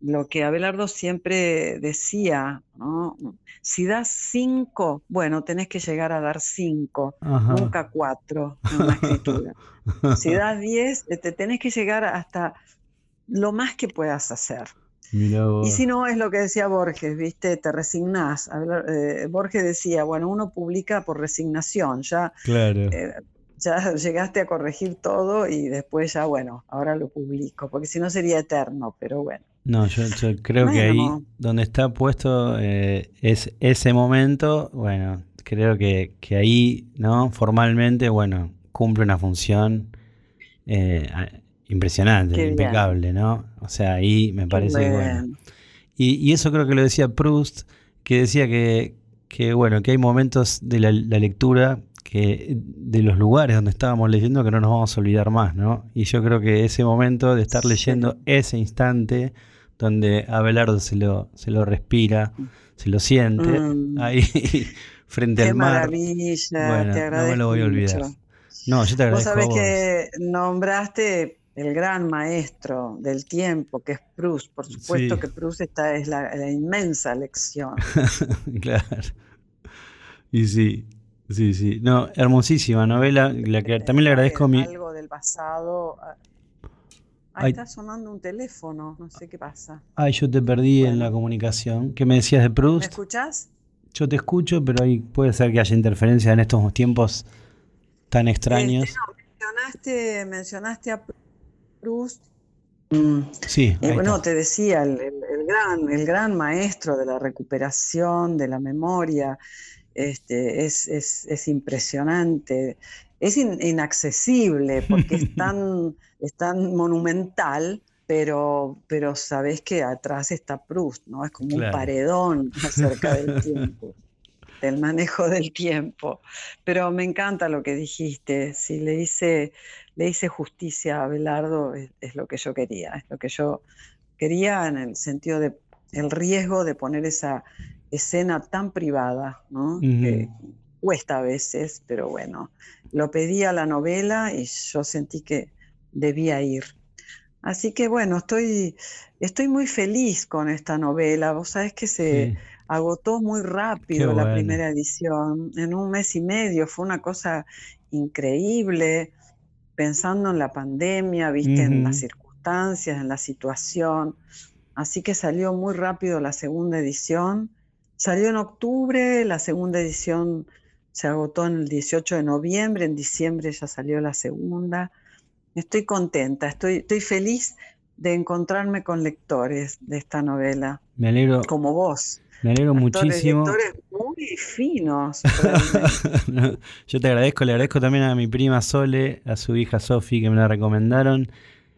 Speaker 6: Lo que Abelardo siempre decía, ¿no? Si das cinco, bueno, tenés que llegar a dar cinco,
Speaker 3: Ajá.
Speaker 6: nunca cuatro en una escritura. *laughs* Si das diez, eh, te tenés que llegar hasta lo más que puedas hacer. Y si no, es lo que decía Borges, ¿viste? Te resignás. Hablar- eh, Borges decía, bueno, uno publica por resignación, ya
Speaker 3: Claro.
Speaker 6: eh, ya llegaste a corregir todo y después ya, bueno, ahora lo publico, porque si no sería eterno, pero bueno.
Speaker 3: No, yo, yo creo que ahí donde está puesto eh, es ese momento, bueno, creo que, que ahí, ¿no? Formalmente, bueno, cumple una función eh, impresionante,
Speaker 6: Qué bien.
Speaker 3: impecable, ¿no? O sea, ahí me parece que, bueno. Y, y eso creo que lo decía Proust, que decía que, que, bueno, que hay momentos de la, la lectura que de los lugares donde estábamos leyendo que no nos vamos a olvidar más, ¿no? Y yo creo que ese momento de estar
Speaker 6: Sí.
Speaker 3: leyendo ese instante donde Abelardo se lo, se lo respira, se lo siente,
Speaker 6: Mm.
Speaker 3: ahí *laughs* frente
Speaker 6: Qué
Speaker 3: al mar.
Speaker 6: maravilla,
Speaker 3: Bueno,
Speaker 6: te
Speaker 3: no me lo voy a olvidar.
Speaker 6: mucho.
Speaker 3: No, yo te
Speaker 6: Vos
Speaker 3: agradezco a
Speaker 6: sabés
Speaker 3: vos.
Speaker 6: que nombraste el gran maestro del tiempo, que es Proust. Por supuesto
Speaker 3: Sí.
Speaker 6: que Proust esta es la, la inmensa lección. *laughs*
Speaker 3: Claro. Y sí, sí, sí. No, hermosísima novela, la que también le agradezco a mi...
Speaker 6: Algo del pasado. ah. Ahí está sonando un teléfono, no sé qué pasa.
Speaker 3: Ay, yo te perdí en la comunicación. ¿Qué me decías de
Speaker 6: ¿Me
Speaker 3: Proust?
Speaker 6: escuchás?
Speaker 3: Yo te escucho, pero ahí puede ser que haya interferencia en estos tiempos tan extraños.
Speaker 6: Este, no, mencionaste, mencionaste a Proust. Mm,
Speaker 3: Sí, ahí
Speaker 6: bueno,
Speaker 3: está.
Speaker 6: te decía, el, el- el gran, el gran maestro de la recuperación, de la memoria, este, es, es- es impresionante, es in- inaccesible porque es *laughs* tan, es tan monumental, pero, pero sabes que atrás está Proust, ¿no? Es como un paredón acerca del *laughs* tiempo, del manejo del tiempo. Pero me encanta lo que dijiste, si le hice, le hice justicia a Abelardo, es, es lo que yo quería, es lo que yo quería en el sentido de el riesgo de poner esa escena tan privada, ¿no? Que cuesta a veces, pero bueno, lo pedí a la novela y yo sentí que debía ir. Así que bueno, estoy, estoy muy feliz con esta novela. Vos sabés que se
Speaker 3: Sí.
Speaker 6: agotó muy rápido la primera edición, en un mes y medio, fue una cosa increíble, pensando en la pandemia, viste, en las circunstancias, en la situación. Así que salió muy rápido la segunda edición. Salió en octubre, la segunda edición se agotó en el 18 de noviembre, en diciembre ya salió la segunda. Estoy contenta, estoy, estoy feliz de encontrarme con lectores de esta novela,
Speaker 3: Me alegro,
Speaker 6: como vos.
Speaker 3: me alegro
Speaker 6: Actores,
Speaker 3: muchísimo.
Speaker 6: lectores *laughs* realmente.
Speaker 3: Yo te agradezco, le agradezco también a mi prima Sole, a su hija Sofi que me la recomendaron.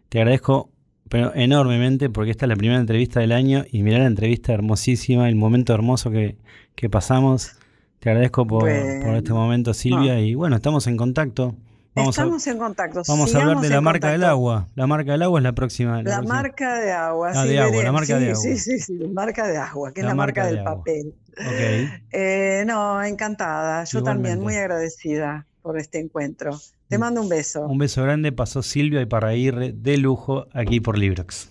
Speaker 3: Te agradezco, pero enormemente, porque esta es la primera entrevista del año y mirá la entrevista hermosísima, el momento hermoso que, que pasamos. Te agradezco por, por este momento, Silvia, y bueno, estamos en contacto. Vamos a,
Speaker 6: Estamos en contacto.
Speaker 3: vamos a hablar de la marca del agua. La marca del agua es la próxima.
Speaker 6: La
Speaker 3: próxima.
Speaker 6: marca de agua,
Speaker 3: Ah,
Speaker 6: sí,
Speaker 3: de agua, la marca de
Speaker 6: Sí,
Speaker 3: agua.
Speaker 6: Sí, sí, sí, la marca de agua, que
Speaker 3: La
Speaker 6: es la marca,
Speaker 3: marca de
Speaker 6: del papel.
Speaker 3: Ok.
Speaker 6: Eh, no, encantada. Yo también, muy agradecida por este encuentro. Te
Speaker 3: Un-
Speaker 6: mando un beso.
Speaker 3: Un beso grande, pasó Silvia y para ir de lujo aquí por Librox.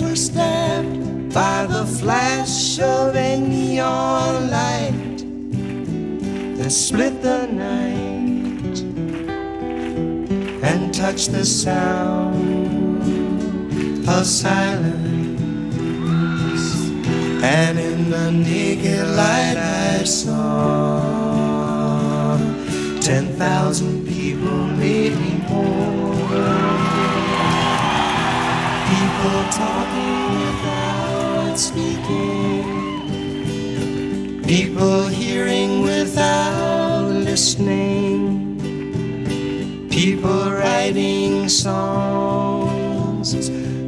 Speaker 7: were stabbed by the flash of a neon light that split the night and touched the sound of silence. And in the naked light I saw ten thousand people people, maybe more. People talking without speaking. People hearing without listening. People writing songs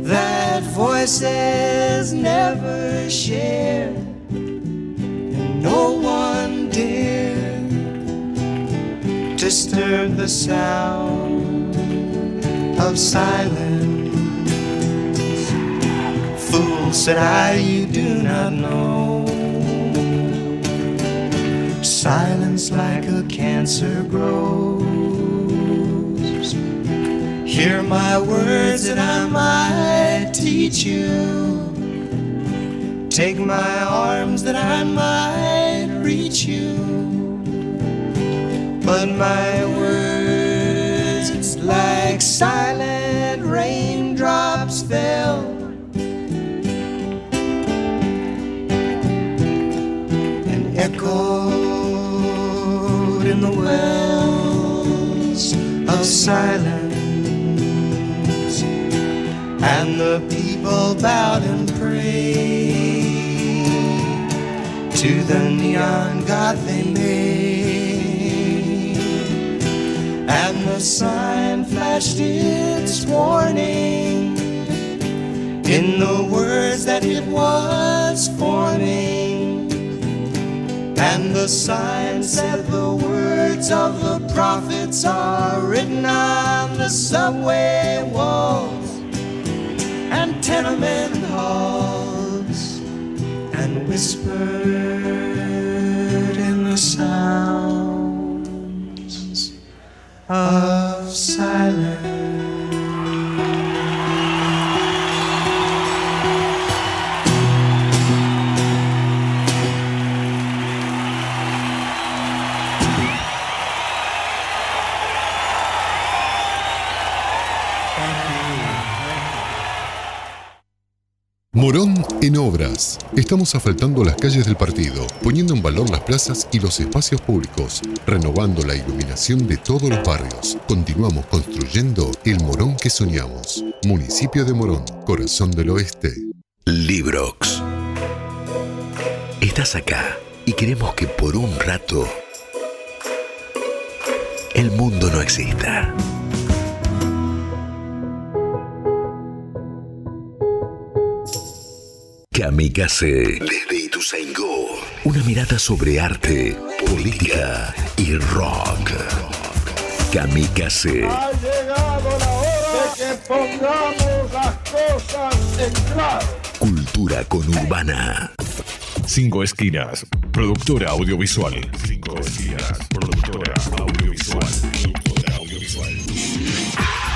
Speaker 7: that voices never share. And no one dare disturb the sound of silence. Said I, you do not know. Silence like a cancer grows. Hear my words that I might teach you. Take my arms that I might reach you. But my words, it's like silent Echoed in the wells of silence. And the people bowed and prayed to the neon god they made. And the sign flashed its warning in the words that it was And the sign said the words of the prophets are written on the subway walls and tenement halls and whispered in the sounds of
Speaker 8: Estamos asfaltando las calles del partido, poniendo en valor las plazas y los espacios públicos, renovando la iluminación de todos los barrios. Continuamos construyendo el Morón que soñamos. Municipio de Morón, corazón del oeste.
Speaker 1: Librox. Estás acá y queremos que por un rato el mundo no exista. Kamikaze desde Ituzaingó. Una mirada sobre arte, política y rock. Kamikaze.
Speaker 9: Ha llegado la hora de que pongamos las cosas en claro.
Speaker 1: Cultura conurbana.
Speaker 10: Cinco Esquinas, productora audiovisual. Cinco Esquinas, productora audiovisual. Productora audiovisual.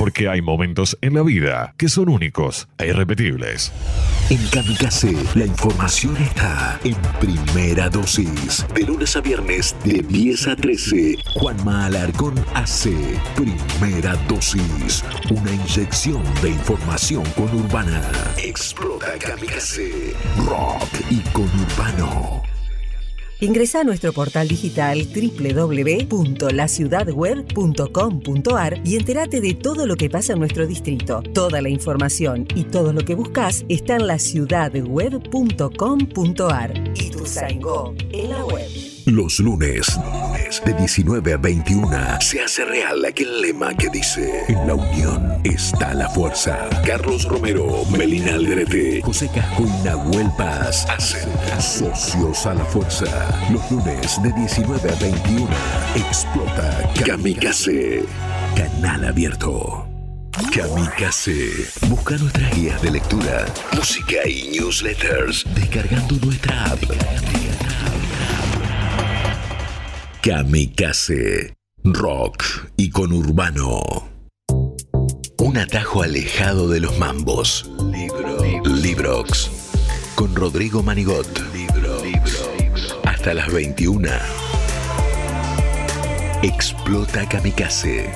Speaker 10: Porque hay momentos en la vida que son únicos e irrepetibles.
Speaker 1: En Kamikaze, la información está en primera dosis. De lunes a viernes, de 10 a 13. Juanma Alarcón hace primera dosis. Una inyección de información conurbana. Explota Kamikaze. Rock y conurbano.
Speaker 11: Ingresa a nuestro portal digital www.laciudadweb.com.ar y entérate de todo lo que pasa en nuestro distrito. Toda la información y todo lo que buscas está en laciudadweb.com.ar. Y tu en la web.
Speaker 1: Los lunes, de 19 a 21, se hace real aquel lema que dice: En la unión está la fuerza. Carlos Romero, Melina Alderete, José Casco y Nahuel Paz hacen socios a la fuerza. Los lunes de 19 a 21, explota Kamikaze. Canal abierto. Kamikaze. Busca nuestras guías de lectura, música y newsletters descargando nuestra app. Kamikaze. Rock y con urbano. Un atajo alejado de los mambos. Librox. Con Rodrigo Manigot. Hasta las 21. Explota Kamikaze.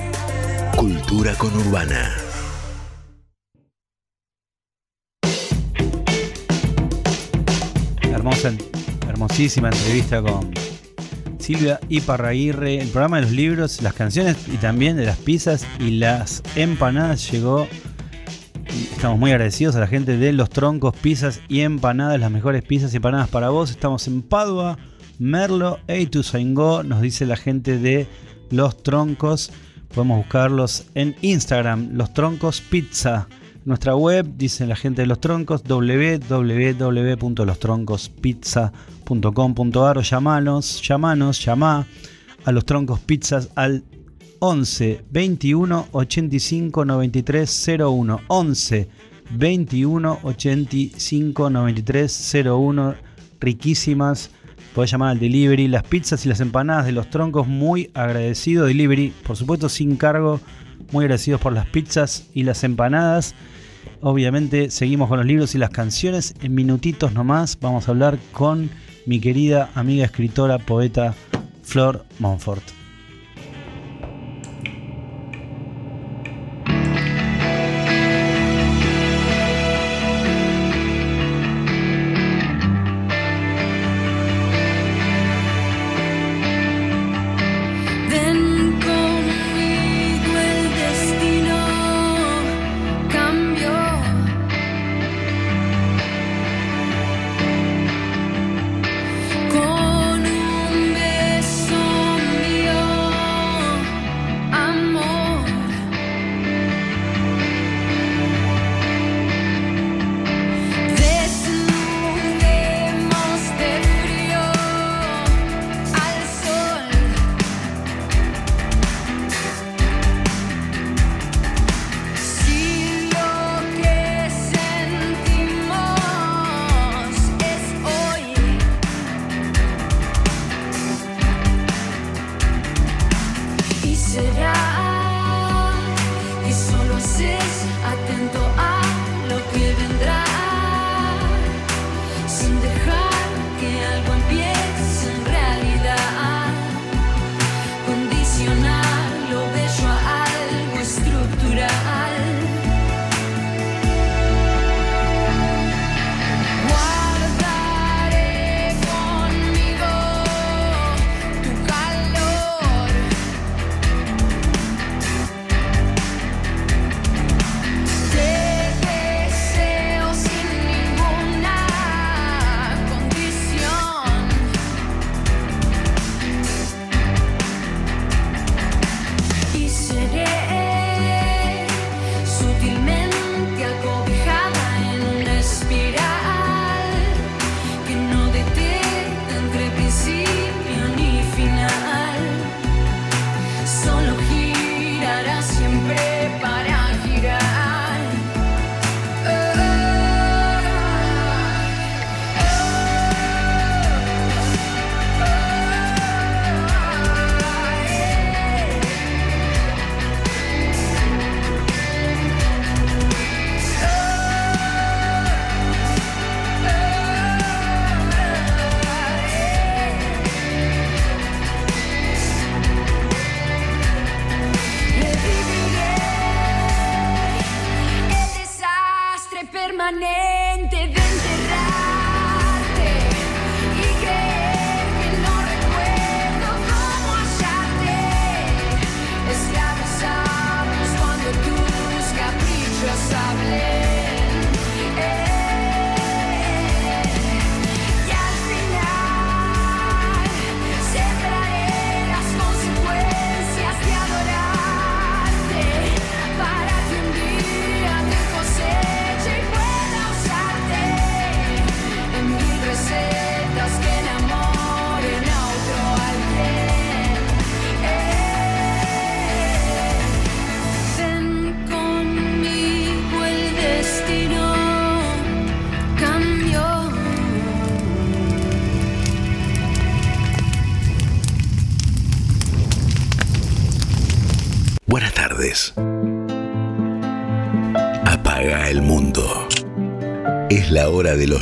Speaker 1: Cultura con urbana.
Speaker 3: Hermosa, hermosísima entrevista con Silvia Iparraguirre. El programa de los libros, las canciones y también de las pizzas y las empanadas llegó. Estamos muy agradecidos a la gente de Los Troncos, Pizzas y Empanadas, las mejores pizzas y empanadas para vos. Estamos en Padua, Merlo e Ituzaingó, nos dice la gente de Los Troncos. Podemos buscarlos en Instagram, Los Troncos Pizza. Nuestra web, dice la gente de Los Troncos, www.lostroncospizza.com.ar o llamanos, llamanos, llama a Los Troncos Pizzas al 11 21 85 93 01 11 21 85 93 01 riquísimas. Podés llamar al delivery las pizzas y las empanadas de los troncos muy agradecido. Delivery por supuesto sin cargo muy agradecidos por las pizzas y las empanadas obviamente seguimos con los libros y las canciones. En minutitos nomás vamos a hablar con mi querida amiga escritora poeta Flor Monfort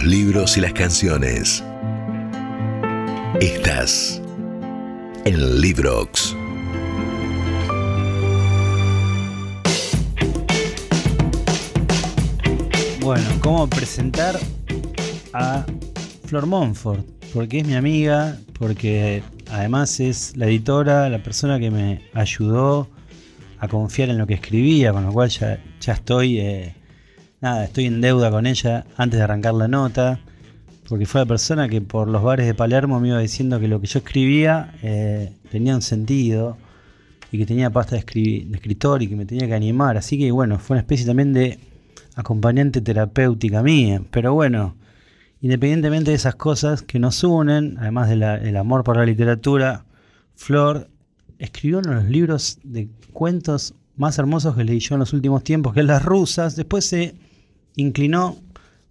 Speaker 1: libros y las canciones. Estás en Librox.
Speaker 3: Bueno, ¿cómo presentar a Flor Monfort? Porque es mi amiga, porque además es la editora, la persona que me ayudó a confiar en lo que escribía, con lo cual ya, ya estoy, eh, nada, estoy en deuda con ella antes de arrancar la nota, porque fue la persona que por los bares de Palermo me iba diciendo que lo que yo escribía eh, tenía un sentido y que tenía pasta de, escri- de escritor y que me tenía que animar, así que bueno, fue una especie también de acompañante terapéutica mía, pero bueno, independientemente de esas cosas que nos unen, además del amor por la literatura, Flor escribió uno de los libros de cuentos más hermosos que leí yo en los últimos tiempos, que es Las Rusas. Después se inclinó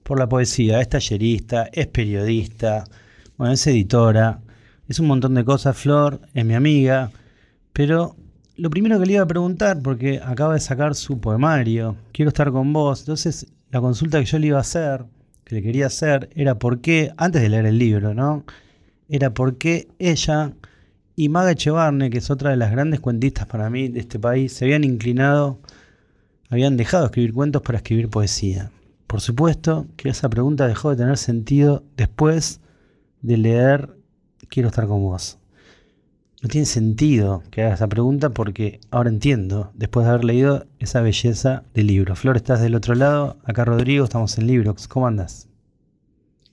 Speaker 3: por la poesía, es tallerista, es periodista, bueno, es editora, es un montón de cosas. Flor es mi amiga, pero lo primero que le iba a preguntar, porque acaba de sacar su poemario, quiero estar con vos, entonces la consulta que yo le iba a hacer, que le quería hacer, era por qué, antes de leer el libro, ¿no? Era por qué ella y Maga Echevarne, que es otra de las grandes cuentistas para mí de este país, se habían inclinado, habían dejado de escribir cuentos para escribir poesía. Por supuesto que esa pregunta dejó de tener sentido después de leer Quiero estar con vos. No tiene sentido que haga esa pregunta porque ahora entiendo, después de haber leído esa belleza del libro. Flor, estás del otro lado, acá Rodrigo, estamos en Librox. ¿Cómo andas?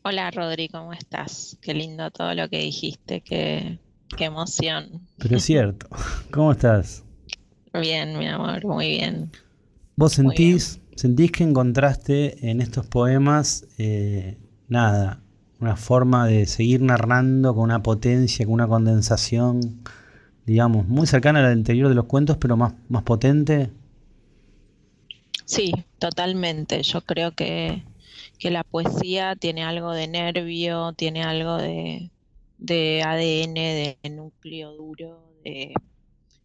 Speaker 12: Hola Rodri, ¿cómo estás? Qué lindo todo lo que dijiste, qué, qué emoción.
Speaker 3: Pero es cierto. *laughs* ¿Cómo estás?
Speaker 12: Bien, mi amor, muy bien.
Speaker 3: ¿Vos sentís, sentís que encontraste en estos poemas, eh, nada, una forma de seguir narrando con una potencia, con una condensación, digamos, muy cercana al anterior de los cuentos, pero más, más potente?
Speaker 12: Sí, totalmente. Yo creo que, que la poesía tiene algo de nervio, tiene algo de, de ADN, de núcleo duro, de,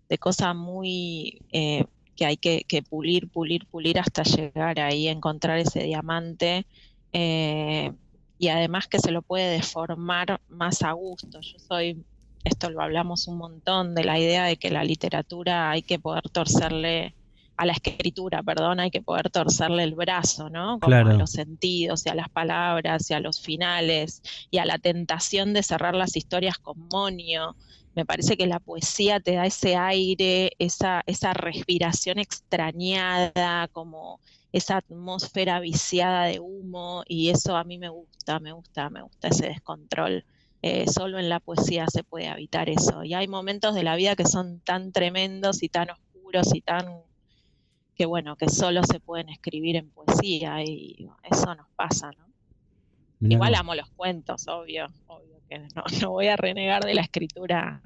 Speaker 12: de cosa muy eh, que hay que, que pulir, pulir, pulir hasta llegar ahí, a encontrar ese diamante. eh, y además que se lo puede deformar más a gusto. Yo soy, esto lo hablamos un montón, de la idea de que la literatura hay que poder torcerle a la escritura, perdón, hay que poder torcerle el brazo, ¿no? Como
Speaker 3: Claro.
Speaker 12: a los sentidos y a las palabras y a los finales y a la tentación de cerrar las historias con monio. Me parece que la poesía te da ese aire, esa, esa respiración extrañada, como esa atmósfera viciada de humo, y eso a mí me gusta, me gusta, me gusta ese descontrol. Eh, solo en la poesía se puede habitar eso. Y hay momentos de la vida que son tan tremendos y tan oscuros y tan que bueno, que solo se pueden escribir en poesía y eso nos pasa, ¿no?
Speaker 3: Mirá
Speaker 12: Igual amo los cuentos, obvio, obvio no, *laughs* no voy a renegar de la escritura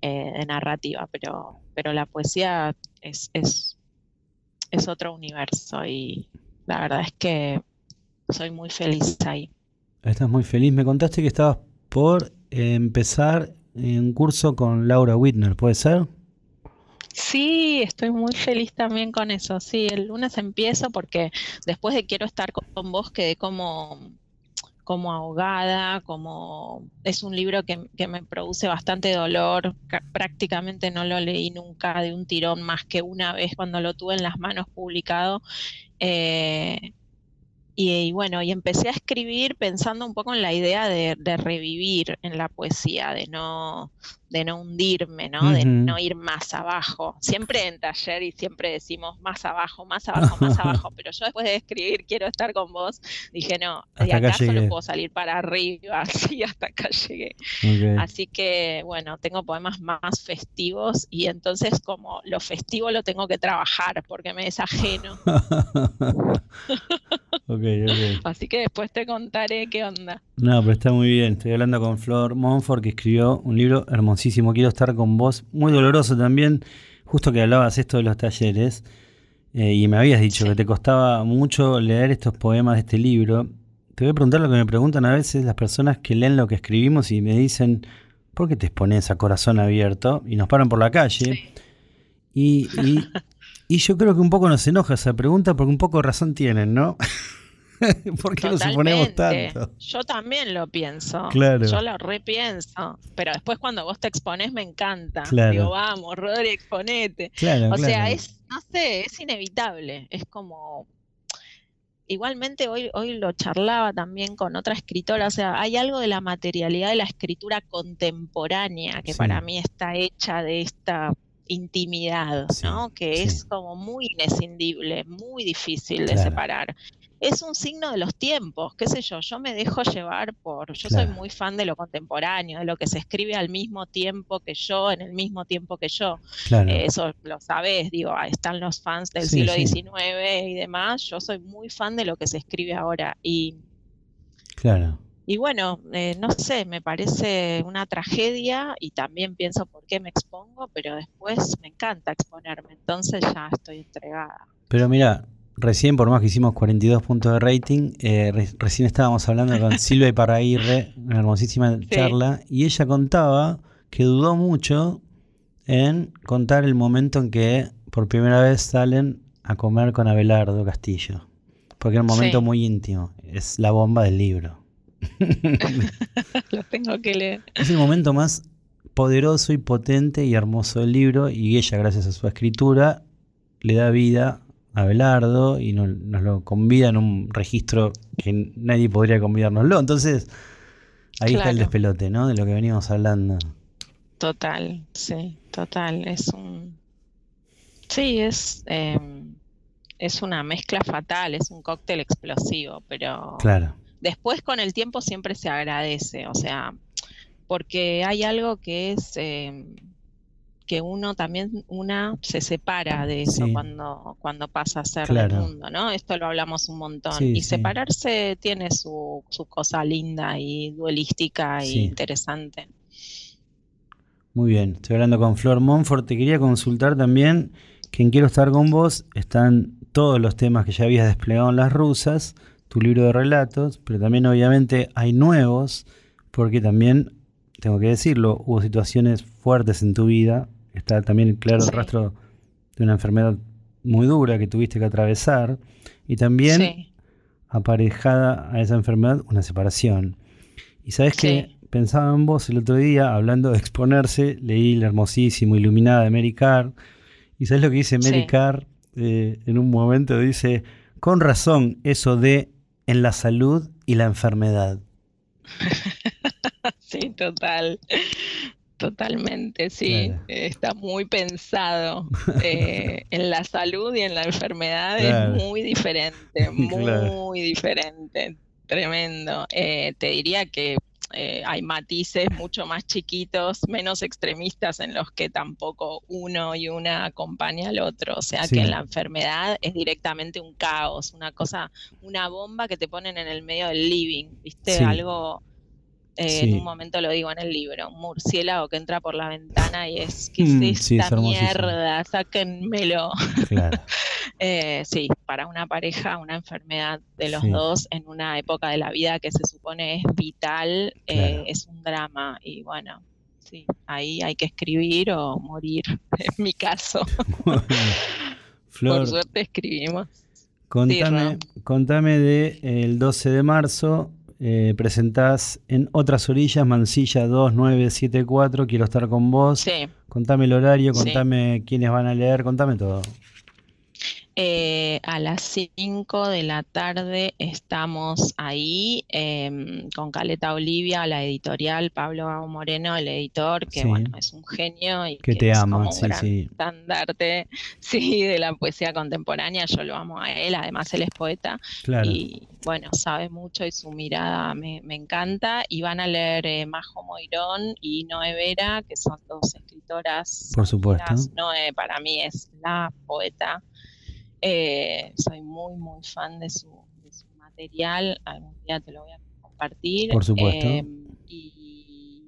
Speaker 12: eh, de narrativa, pero, pero la poesía es, es, es otro universo y la verdad es que soy muy feliz ahí.
Speaker 3: Estás muy feliz. Me contaste que estabas por empezar un curso con Laura Whitner, ¿puede ser?
Speaker 12: Sí, estoy muy feliz también con eso. Sí, el lunes empiezo porque después de Quiero estar con vos quedé como, como ahogada, como es un libro que, que me produce bastante dolor. ca- Prácticamente no lo leí nunca de un tirón más que una vez cuando lo tuve en las manos publicado. Eh, y, y bueno, y empecé a escribir pensando un poco en la idea de, de revivir en la poesía, de no, de no hundirme, ¿no? De no ir más abajo. Siempre en taller y siempre decimos más abajo, más abajo, más *laughs* abajo, pero yo después de escribir quiero estar con vos, dije no, de
Speaker 3: acá
Speaker 12: acá solo puedo salir para arriba, *laughs* sí, hasta acá llegué. Así que bueno, tengo poemas más festivos y entonces como lo festivo lo tengo que trabajar porque me es *laughs* ajeno. *laughs*
Speaker 3: ok, ok.
Speaker 12: Así que después te contaré qué onda.
Speaker 3: No, pero está muy bien. Estoy hablando con Flor Monfort, que escribió un libro hermosísimo. Quiero estar con vos. Muy doloroso también. Justo que hablabas esto de los talleres. eh, y me habías dicho que te costaba mucho leer estos poemas de este libro. Te voy a preguntar lo que me preguntan a veces las personas que leen lo que escribimos y me dicen, ¿por qué te expones a corazón abierto? Y nos paran por la calle. Y, y, *laughs* y yo creo que un poco nos enoja esa pregunta porque un poco razón tienen, ¿no? *laughs* ¿Por qué nos suponemos
Speaker 12: Totalmente.
Speaker 3: tanto?
Speaker 12: Yo también lo pienso.
Speaker 3: Claro.
Speaker 12: Yo lo repienso. Pero después cuando vos te expones me encanta.
Speaker 3: Claro.
Speaker 12: Digo, vamos, Rodri, exponete.
Speaker 3: Claro,
Speaker 12: o sea, es, no sé, es inevitable. Es como. Igualmente hoy, hoy lo charlaba también con otra escritora, o sea, hay algo de la materialidad de la escritura contemporánea que
Speaker 3: Sí.
Speaker 12: para mí está hecha de esta intimidad, ¿no? Que
Speaker 3: sí.
Speaker 12: es como muy inescindible, muy difícil de separar. Es un signo de los tiempos, qué sé yo, yo me dejo llevar por, yo soy muy fan de lo contemporáneo, de lo que se escribe al mismo tiempo que yo, en el mismo tiempo que yo.
Speaker 3: Claro.
Speaker 12: Eh, eso lo sabes, digo, ahí están los fans del
Speaker 3: Sí,
Speaker 12: siglo. XIX y demás. Yo soy muy fan de lo que se escribe ahora. Y,
Speaker 3: Claro.
Speaker 12: Y bueno, eh, no sé, me parece una tragedia y también pienso por qué me expongo, pero después me encanta exponerme, entonces ya estoy entregada.
Speaker 3: Pero mira, recién, por más que hicimos 42 puntos de rating, eh, re- recién estábamos hablando con *laughs* Silvia Iparraguirre, una hermosísima charla, y ella contaba que dudó mucho en contar el momento en que por primera vez salen a comer con Abelardo Castillo. Porque era un momento
Speaker 12: Sí.
Speaker 3: muy íntimo, es la bomba del libro. *laughs*
Speaker 12: Lo tengo que leer.
Speaker 3: Es el momento más poderoso y potente y hermoso del libro y ella, gracias a su escritura, le da vida a Belardo y no- nos lo convida en un registro que nadie podría convidárnoslo. Entonces, ahí está el despelote, ¿no? De lo que veníamos hablando.
Speaker 12: Total, sí, total. Es un. Sí, es. eh, es una mezcla fatal, es un cóctel explosivo, pero
Speaker 3: Claro.
Speaker 12: Después con el tiempo siempre se agradece, o sea, porque hay algo que es eh, que uno también, una se separa de eso
Speaker 3: Sí.
Speaker 12: cuando, cuando pasa a ser
Speaker 3: Claro.
Speaker 12: del mundo, ¿no? Esto lo hablamos un montón.
Speaker 3: Sí,
Speaker 12: y
Speaker 3: sí.
Speaker 12: separarse tiene su, su cosa linda y duelística
Speaker 3: Sí.
Speaker 12: interesante.
Speaker 3: Muy bien, estoy hablando con Flor Monfort. Te quería consultar también que en Quiero estar con vos están todos los temas que ya habías desplegado en las rusas, tu libro de relatos, pero también obviamente hay nuevos, porque también, tengo que decirlo, hubo situaciones fuertes en tu vida. Está también el claro
Speaker 12: Sí.
Speaker 3: rastro de una enfermedad muy dura que tuviste que atravesar. Y también
Speaker 12: Sí.
Speaker 3: aparejada a esa enfermedad una separación. Y sabes que pensaba en vos el otro día, hablando de exponerse, leí la hermosísimo, iluminada de Mary Carr. Y sabes lo que dice Mary
Speaker 12: Sí.
Speaker 3: Carr Eh, en un momento? Dice, con razón, eso de en la salud y la enfermedad. *laughs*
Speaker 12: Sí, total. Totalmente, sí.
Speaker 3: Claro.
Speaker 12: Está muy pensado. *laughs* Eh, en la salud y en la enfermedad
Speaker 3: Claro.
Speaker 12: es muy diferente, *laughs* muy
Speaker 3: Claro.
Speaker 12: diferente. Tremendo. Eh, te diría que eh, hay matices mucho más chiquitos, menos extremistas en los que tampoco uno y una acompaña al otro. O sea
Speaker 3: Sí.
Speaker 12: que en la enfermedad es directamente un caos, una cosa, una bomba que te ponen en el medio del living, ¿viste?
Speaker 3: Sí.
Speaker 12: Algo eh,
Speaker 3: Sí.
Speaker 12: En un momento lo digo en el libro, un murciélago que entra por la ventana y es, ¿qué
Speaker 3: Mm,
Speaker 12: es
Speaker 3: sí, es
Speaker 12: esta mierda? Sáquenmelo. *laughs*
Speaker 3: Claro.
Speaker 12: Eh, sí, para una pareja, una enfermedad de los
Speaker 3: Sí.
Speaker 12: dos en una época de la vida que se supone es vital, eh, es un drama. Y bueno, sí, ahí hay que escribir o morir, *laughs* en mi caso. *laughs*
Speaker 3: Flor,
Speaker 12: Por suerte escribimos.
Speaker 3: Contame, contame de el 12 de marzo, eh, presentás en Otras Orillas, Mansilla 2974, quiero estar con vos.
Speaker 12: Sí.
Speaker 3: Contame el horario,
Speaker 12: Sí.
Speaker 3: contame quiénes van a leer, contame todo.
Speaker 12: Eh, a las 5 de la tarde estamos ahí em, con Caleta Olivia, la editorial, Pablo Moreno, el editor, que
Speaker 3: Sí.
Speaker 12: bueno, es un genio y
Speaker 3: Que
Speaker 12: que
Speaker 3: te
Speaker 12: es
Speaker 3: ama,
Speaker 12: como un
Speaker 3: sí,
Speaker 12: gran
Speaker 3: sí.
Speaker 12: estandarte *laughs* sí, de la poesía contemporánea. Yo lo amo a él, además él es poeta
Speaker 3: Claro.
Speaker 12: y bueno, sabe mucho y su mirada me, me encanta. Y van a leer eh, Majo Moirón y Noé Vera, que son dos escritoras
Speaker 3: Por supuesto.
Speaker 12: Noé para mí es la poeta. Eh, soy muy, muy fan de su, de su material. Algún día te lo voy a compartir.
Speaker 3: Por supuesto.
Speaker 12: Eh, y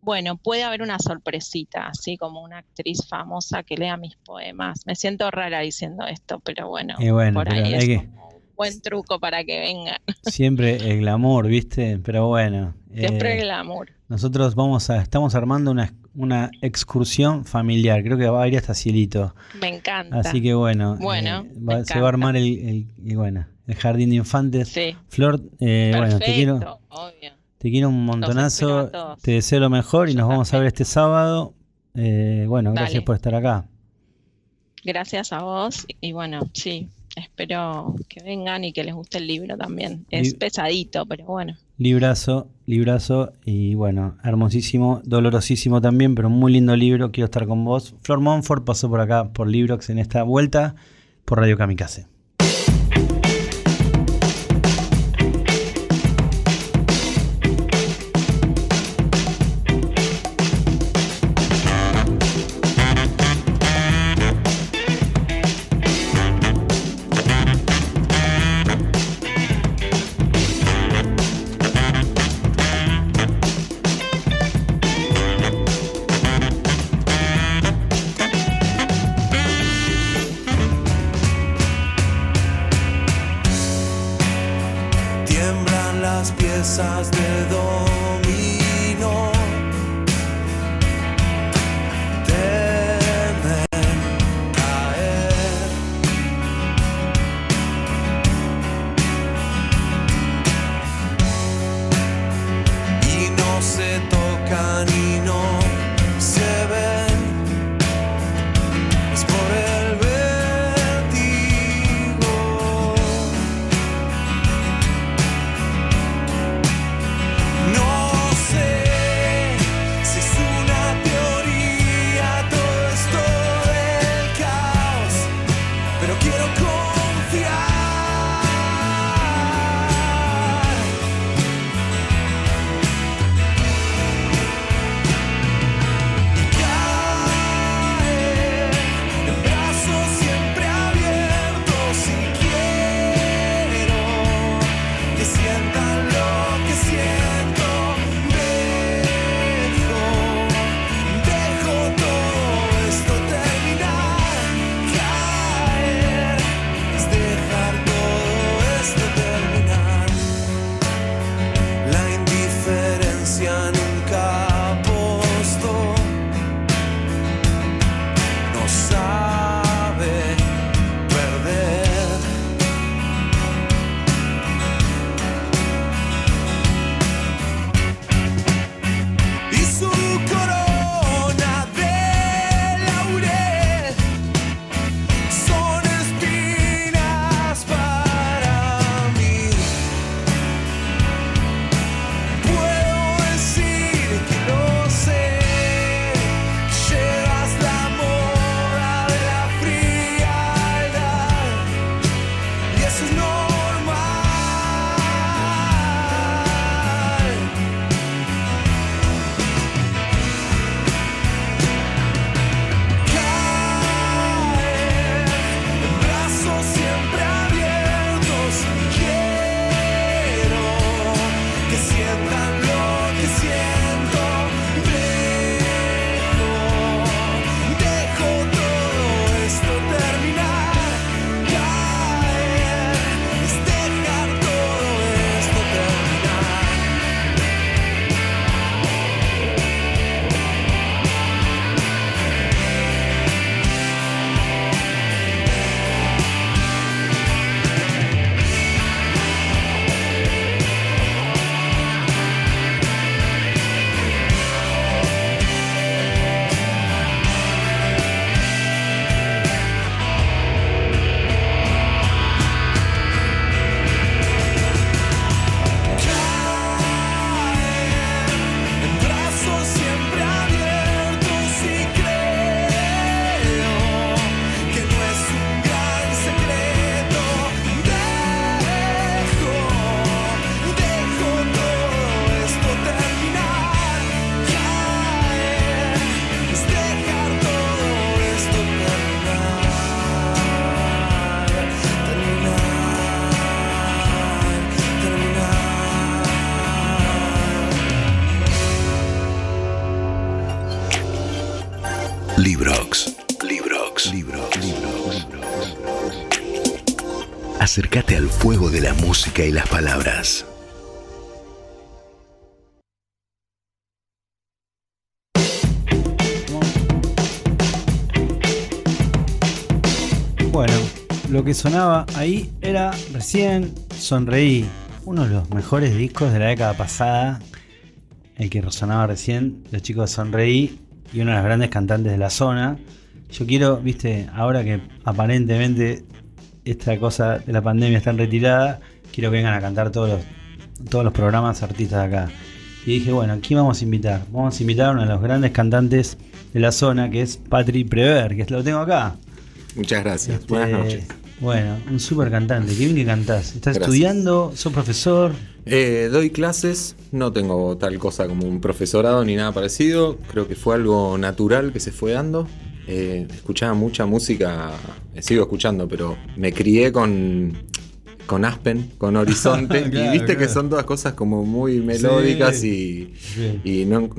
Speaker 12: bueno, puede haber una sorpresita, así como una actriz famosa que lea mis poemas. Me siento rara diciendo esto, pero bueno,
Speaker 3: Y bueno,
Speaker 12: por ahí es
Speaker 3: que-
Speaker 12: un buen truco para que vengan.
Speaker 3: Siempre el glamour, ¿viste? Pero bueno.
Speaker 12: Siempre
Speaker 3: eh,
Speaker 12: el amor.
Speaker 3: Nosotros vamos a, estamos armando una,
Speaker 4: una excursión familiar. Creo que va a ir hasta Cielito.
Speaker 12: Me encanta.
Speaker 4: Así que bueno,
Speaker 12: Bueno,
Speaker 4: eh, va- se va a armar el, el- bueno, el jardín de infantes.
Speaker 12: Sí.
Speaker 4: Flor, eh, bueno, te quiero,
Speaker 12: obvio.
Speaker 4: te quiero un montonazo. Te deseo lo mejor y nos vamos a ver este sábado. Eh, bueno, gracias por estar acá.
Speaker 12: Gracias a vos y bueno, sí, espero que vengan y que les guste el libro también. Es pesadito, pero bueno.
Speaker 4: Librazo, librazo y bueno, hermosísimo, dolorosísimo también, pero muy lindo libro. Quiero estar con vos. Flor Monfort pasó por acá por Librox en esta vuelta por Radio Kamikaze.
Speaker 1: Acércate al fuego de la música y las palabras.
Speaker 3: Bueno, lo que sonaba ahí era recién Sonreí, uno de los mejores discos de la década pasada, el que resonaba recién, los chicos de Sonreí y uno de los grandes cantantes de la zona. Yo quiero, viste, ahora que aparentemente esta cosa de la pandemia está en retirada, quiero que vengan a cantar todos los, todos los programas artistas de acá. Y dije, bueno, ¿quién vamos a invitar? Vamos a invitar a uno de los grandes cantantes de la zona, que es Patri Prever, que lo tengo acá.
Speaker 13: Muchas gracias.
Speaker 3: Este,
Speaker 13: Buenas noches.
Speaker 3: Bueno, un súper cantante. Qué bien que cantás. ¿Estás
Speaker 13: Gracias.
Speaker 3: estudiando? ¿Sos profesor?
Speaker 13: Eh, doy clases, no tengo tal cosa como un profesorado ni nada parecido. Creo que fue algo natural que se fue dando. Eh, escuchaba mucha música, eh, sigo escuchando, pero me crié con, con Aspen, con Horizonte. *laughs*
Speaker 3: Claro,
Speaker 13: y viste que son todas cosas como muy melódicas
Speaker 3: Sí.
Speaker 13: y, y no,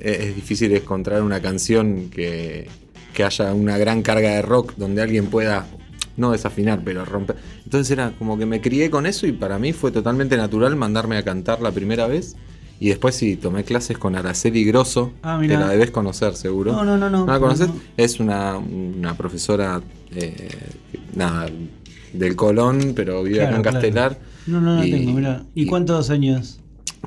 Speaker 13: es es difícil encontrar una canción que, que haya una gran carga de rock donde alguien pueda no desafinar, pero romper. Entonces era como que me crié con eso y para mí fue totalmente natural mandarme a cantar la primera vez. Y después sí, tomé clases con Araceli Grosso,
Speaker 3: Ah,
Speaker 13: que la debes conocer seguro.
Speaker 3: No, no, no, no.
Speaker 13: la conoces?
Speaker 3: No.
Speaker 13: Es una, una profesora, eh, nada, del Colón, pero vive acá en
Speaker 3: claro.
Speaker 13: Castelar.
Speaker 3: No, no, no
Speaker 13: Y-
Speaker 3: tengo, mira. ¿Y, cuántos años?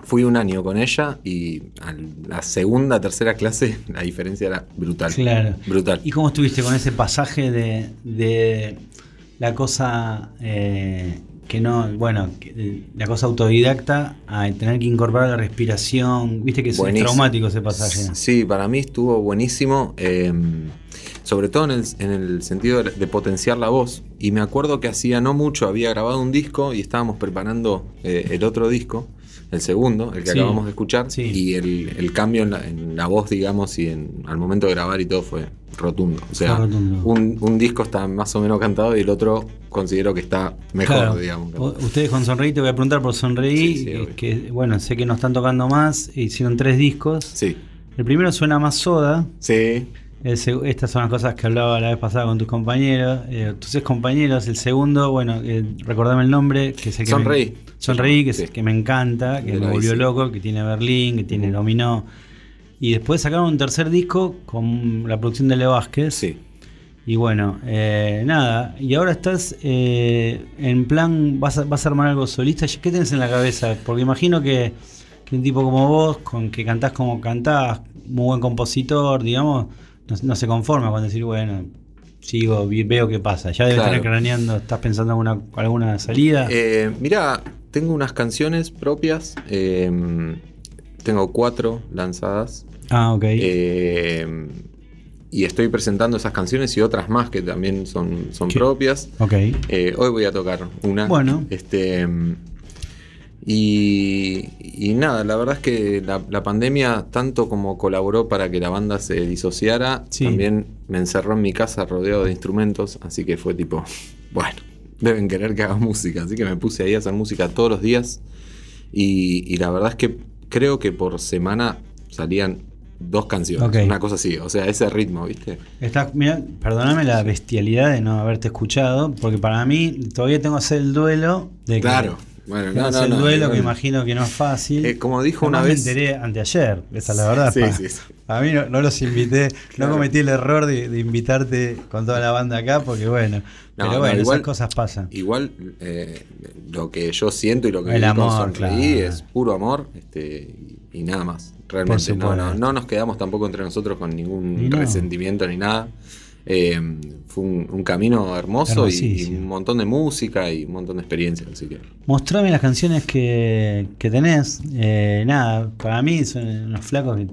Speaker 13: Fui un año con ella y a la segunda, tercera clase *laughs* la diferencia era brutal.
Speaker 3: Claro.
Speaker 13: Brutal.
Speaker 3: ¿Y cómo estuviste con ese pasaje de, de la cosa eh, que no, bueno, que- de la cosa autodidacta a tener que incorporar la respiración? Viste que es traumático ese pasaje.
Speaker 13: Sí, para mí estuvo buenísimo, eh, sobre todo en el, en el sentido de, de potenciar la voz. Y me acuerdo que hacía no mucho había grabado un disco y estábamos preparando eh, el otro disco, el segundo, el que
Speaker 3: Sí.
Speaker 13: acabamos de escuchar. Y el, el cambio en la, en la voz, digamos, y en, al momento de grabar y todo fue rotundo. O sea,
Speaker 3: rotundo.
Speaker 13: Un, un disco está más o menos cantado y el otro considero que está mejor,
Speaker 3: Claro.
Speaker 13: digamos.
Speaker 3: Ustedes con Sonreí, te voy a preguntar por Sonreí, que bueno, sé que no están tocando más, hicieron tres discos.
Speaker 13: Sí.
Speaker 3: El primero suena más soda.
Speaker 13: Sí.
Speaker 3: El estas son las cosas que hablaba la vez pasada con tus compañeros, eh, tus ex compañeros. El segundo, bueno, eh, recordame el nombre, que es el que
Speaker 13: Sonreí.
Speaker 3: me, Sonreí, que es que me encanta, que me volvió loco, que tiene Berlín, que tiene Dominó. Y después sacaron un tercer disco con la producción de Leo Vázquez.
Speaker 13: Sí.
Speaker 3: Y bueno, eh, nada. Y ahora estás eh, en plan, vas a, vas a armar algo solista. ¿Qué tenés en la cabeza? Porque imagino que, que un tipo como vos, con que cantás como cantás, muy buen compositor, digamos, no, no se conforma con decir, bueno, sigo, veo qué pasa. Ya debes
Speaker 13: Claro.
Speaker 3: estar craneando, ¿estás pensando en alguna, alguna salida?
Speaker 13: Eh, mira, tengo unas canciones propias. eh, tengo cuatro lanzadas.
Speaker 3: ah, ok.
Speaker 13: eh, y estoy presentando esas canciones y otras más que también son, son propias.
Speaker 3: ok.
Speaker 13: Eh, hoy voy a tocar una.
Speaker 3: Bueno.
Speaker 13: Este. Y, y nada, la verdad es que la, la pandemia, tanto como colaboró para que la banda se disociara,
Speaker 3: Sí.
Speaker 13: también me encerró en mi casa rodeado de instrumentos. Así que fue tipo, *laughs* bueno, deben querer que haga *laughs* música. Así que me puse ahí a hacer música todos los días. Y, y la verdad es que creo que por semana salían dos canciones. Una cosa así, o sea, ese ritmo, ¿viste?
Speaker 3: Estás, mira, perdóname la bestialidad de no haberte escuchado, porque para mí todavía tengo que hacer el duelo de que
Speaker 13: Claro. Bueno, no, no, no,
Speaker 3: el duelo
Speaker 13: no,
Speaker 3: que
Speaker 13: no.
Speaker 3: imagino que no es fácil.
Speaker 13: Eh, como dijo una
Speaker 3: Además
Speaker 13: vez-
Speaker 3: me enteré anteayer, esa es la verdad.
Speaker 13: Sí,
Speaker 3: pa.
Speaker 13: sí, sí.
Speaker 3: A mí no, los invité,
Speaker 13: Claro.
Speaker 3: no cometí el error de, de invitarte con toda la banda acá, porque bueno,
Speaker 13: No,
Speaker 3: pero
Speaker 13: no,
Speaker 3: bueno,
Speaker 13: igual-
Speaker 3: esas cosas pasan.
Speaker 13: Igual eh, lo que yo siento y lo que
Speaker 3: El amor,
Speaker 13: Sonreí
Speaker 3: claro.
Speaker 13: es puro amor este, y, nada más. Realmente no, no, no nos quedamos tampoco entre nosotros con ningún resentimiento ni nada. Eh, fue un, un camino hermoso y, un montón de música y un montón de experiencia. Así que
Speaker 3: Mostrame las canciones que, que tenés. Eh, nada, para mí son unos flacos que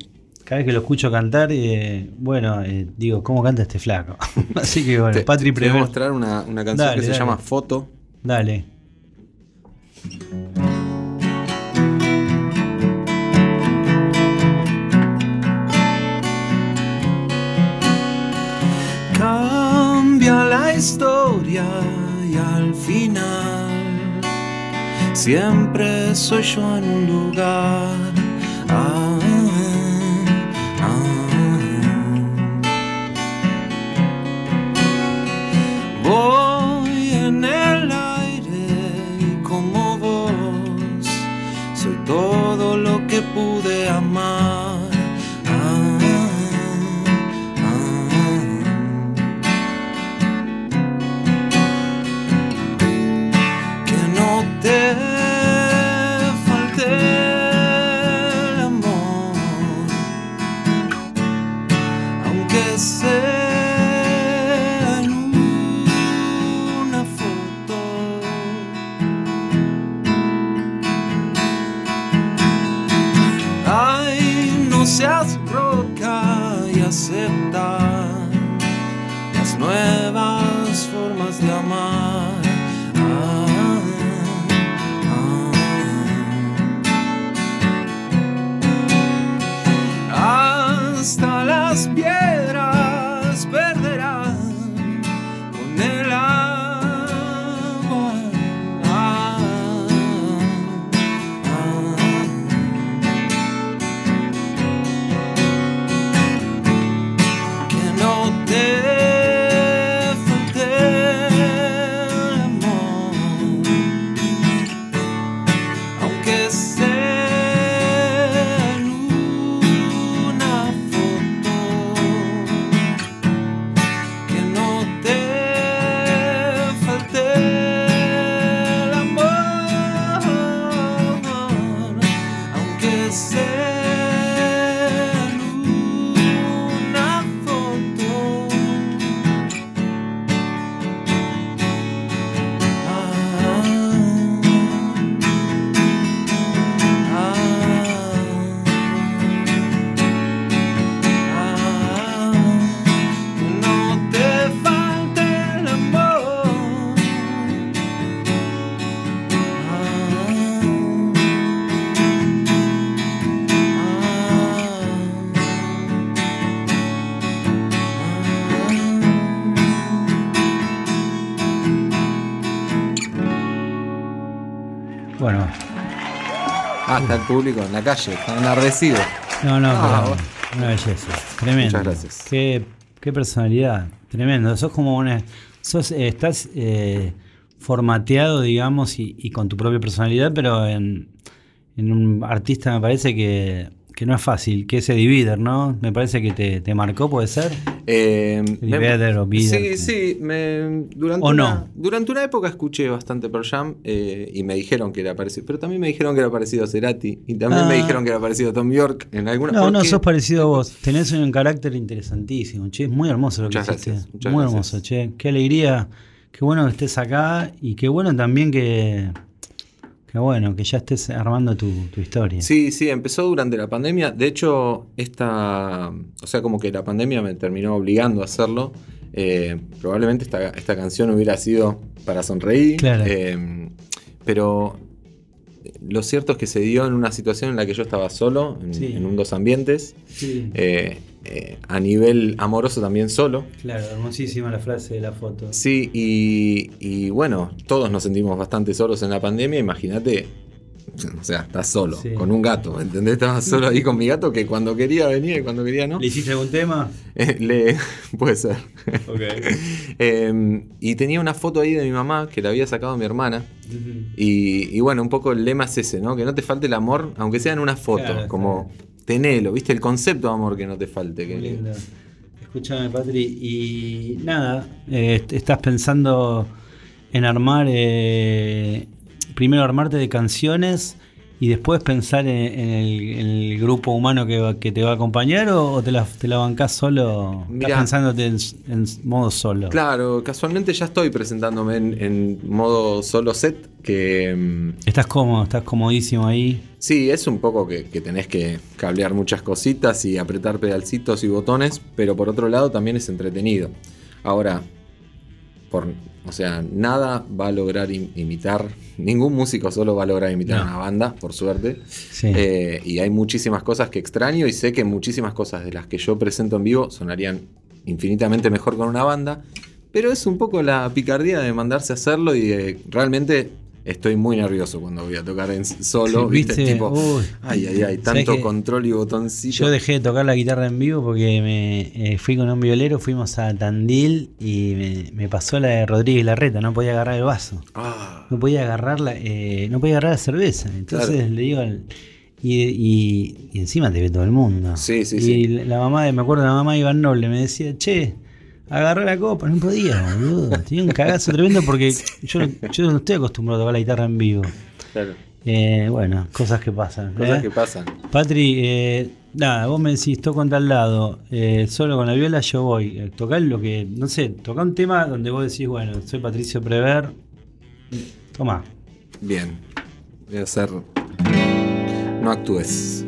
Speaker 3: cada vez que lo escucho cantar, eh, bueno, digo, ¿cómo canta este flaco? *laughs* Así que bueno,
Speaker 13: te,
Speaker 3: Patri
Speaker 13: te voy a mostrar una, una canción
Speaker 3: Dale,
Speaker 13: que se llama Foto.
Speaker 3: Dale.
Speaker 4: Cambia la historia y al final siempre soy yo en un lugar. Ah, ah. Voy en el aire y como vos soy todo lo que pude amar. Ah,
Speaker 13: está el público en la calle, está enardecido.
Speaker 3: no, no,
Speaker 13: Ah,
Speaker 3: pero
Speaker 13: bueno.
Speaker 3: una belleza. Tremendo.
Speaker 13: Muchas gracias.
Speaker 3: Qué, qué personalidad. Tremendo. Sos como una. Sos, eh, estás eh, formateado, digamos, y, y con tu propia personalidad, pero en, en un artista me parece que, que no es fácil, que ese Divider, ¿no? Me parece que te, te marcó, ¿puede ser?
Speaker 13: Eh, me-
Speaker 3: Better o
Speaker 13: Sí,
Speaker 3: Bitter.
Speaker 13: sí. me- durante,
Speaker 3: ¿O
Speaker 13: una,
Speaker 3: no?
Speaker 13: durante una época escuché bastante Pearl Jam eh, y me dijeron que era parecido. Pero también me dijeron que era parecido a Cerati. Y también
Speaker 3: Ah.
Speaker 13: me dijeron que era parecido a Tom York en alguna
Speaker 3: No, no, sos parecido a vos. Tenés un carácter interesantísimo, che. Es muy hermoso lo que
Speaker 13: Muchas
Speaker 3: hiciste.
Speaker 13: gracias, muchas
Speaker 3: muy
Speaker 13: gracias.
Speaker 3: hermoso, che. Qué alegría. Qué bueno que estés acá y qué bueno también que. Qué bueno que ya estés armando tu, tu historia.
Speaker 13: Sí, sí, empezó durante la pandemia. De hecho, esta. O sea, como que la pandemia me terminó obligando a hacerlo. Eh, probablemente esta, esta canción hubiera sido para sonreír.
Speaker 3: Claro.
Speaker 13: eh, pero lo cierto es que se dio en una situación en la que yo estaba solo, en,
Speaker 3: Sí.
Speaker 13: en un dos ambientes.
Speaker 3: Sí.
Speaker 13: eh, eh, a nivel amoroso también solo.
Speaker 3: Claro, hermosísima la frase de la foto.
Speaker 13: Sí, y, y bueno, todos nos sentimos bastante solos en la pandemia. Imagínate, o sea, estás solo,
Speaker 3: Sí.
Speaker 13: con un gato, ¿entendés? Estaba solo ahí con mi gato que cuando quería venía y cuando quería no.
Speaker 3: ¿Le hiciste algún tema? *laughs*
Speaker 13: Eh, le, *laughs* puede ser.
Speaker 3: Ok. *laughs*
Speaker 13: Eh, y tenía una foto ahí de mi mamá que la había sacado mi hermana. Y, y bueno, un poco el lema es ese, ¿no? Que no te falte el amor, aunque sea en una foto.
Speaker 3: Claro,
Speaker 13: como tenelo, ¿viste? El concepto de amor que no te falte. Que,
Speaker 3: Muy lindo. Escúchame, Patri, y nada, eh, est- estás pensando en armar, eh, primero armarte de canciones y después pensar en, en el, en el grupo humano que, va- que te va a acompañar o, o te, la, te la bancás solo,
Speaker 13: Mirá.
Speaker 3: estás pensándote en, en modo solo.
Speaker 13: Claro, casualmente ya estoy presentándome en, modo solo set, que mm,
Speaker 3: Estás cómodo, estás comodísimo ahí.
Speaker 13: Sí, es un poco que, que tenés que cablear muchas cositas y apretar pedalcitos y botones, pero por otro lado también es entretenido. Ahora, por, o sea, nada va a lograr im- imitar, ningún músico solo va a lograr imitar
Speaker 3: No.
Speaker 13: una banda, por suerte.
Speaker 3: Sí.
Speaker 13: Eh, y hay muchísimas cosas que extraño y sé que muchísimas cosas de las que yo presento en vivo sonarían infinitamente mejor con una banda. Pero es un poco la picardía de mandarse a hacerlo y de- realmente estoy muy nervioso cuando voy a tocar en solo.
Speaker 3: Sí,
Speaker 13: ¿viste?
Speaker 3: ¿viste?
Speaker 13: Tipo,
Speaker 3: Uy.
Speaker 13: ay, ay, ay,
Speaker 3: ¿Sabés
Speaker 13: tanto control y botoncillo.
Speaker 3: Yo dejé de tocar la guitarra en vivo porque me eh, fui con un violero, fuimos a Tandil y me, me pasó la de Rodríguez Larreta, no podía agarrar el vaso.
Speaker 13: Ah,
Speaker 3: No podía agarrar la, eh, no podía agarrar la cerveza. Entonces
Speaker 13: Claro.
Speaker 3: le digo al- y, y- y encima te ve todo el mundo.
Speaker 13: Sí, sí,
Speaker 3: y
Speaker 13: sí.
Speaker 3: la la mamá de, me acuerdo la mamá de Iván Noble me decía, che, agarrá la copa, no podía, boludo. Tenía un cagazo tremendo porque yo, yo no estoy acostumbrado a tocar la guitarra en vivo.
Speaker 13: claro.
Speaker 3: Eh, bueno, cosas que pasan.
Speaker 4: Cosas
Speaker 3: ¿eh?
Speaker 4: que pasan.
Speaker 3: Patri, eh, nada, vos me decís, toco en tal lado, solo con la viola yo voy. Tocá lo que, no sé, toca un tema donde vos decís, bueno, soy Patricio Prever. Toma.
Speaker 4: Bien. Voy a hacer. No actúes.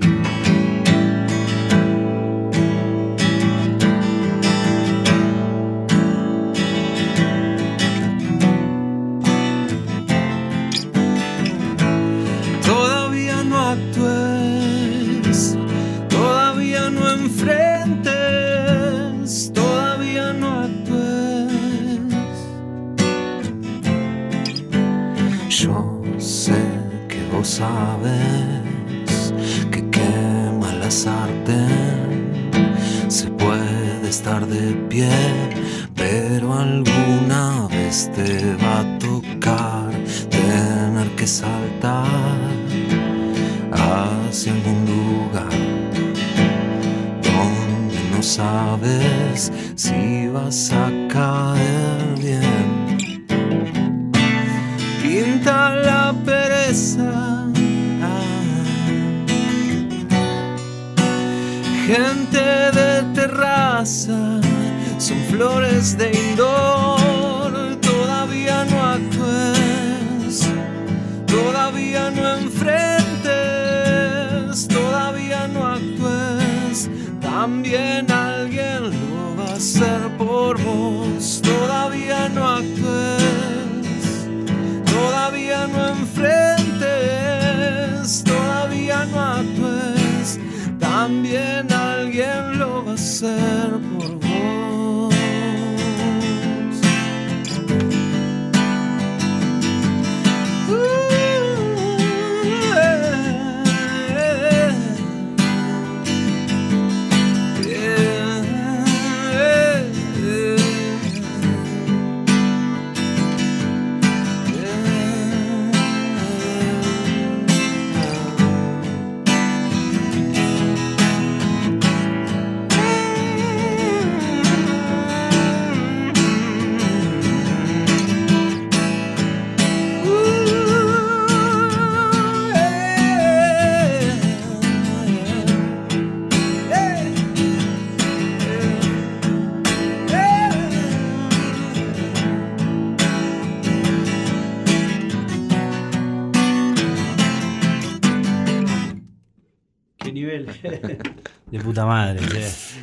Speaker 14: De
Speaker 3: puta madre.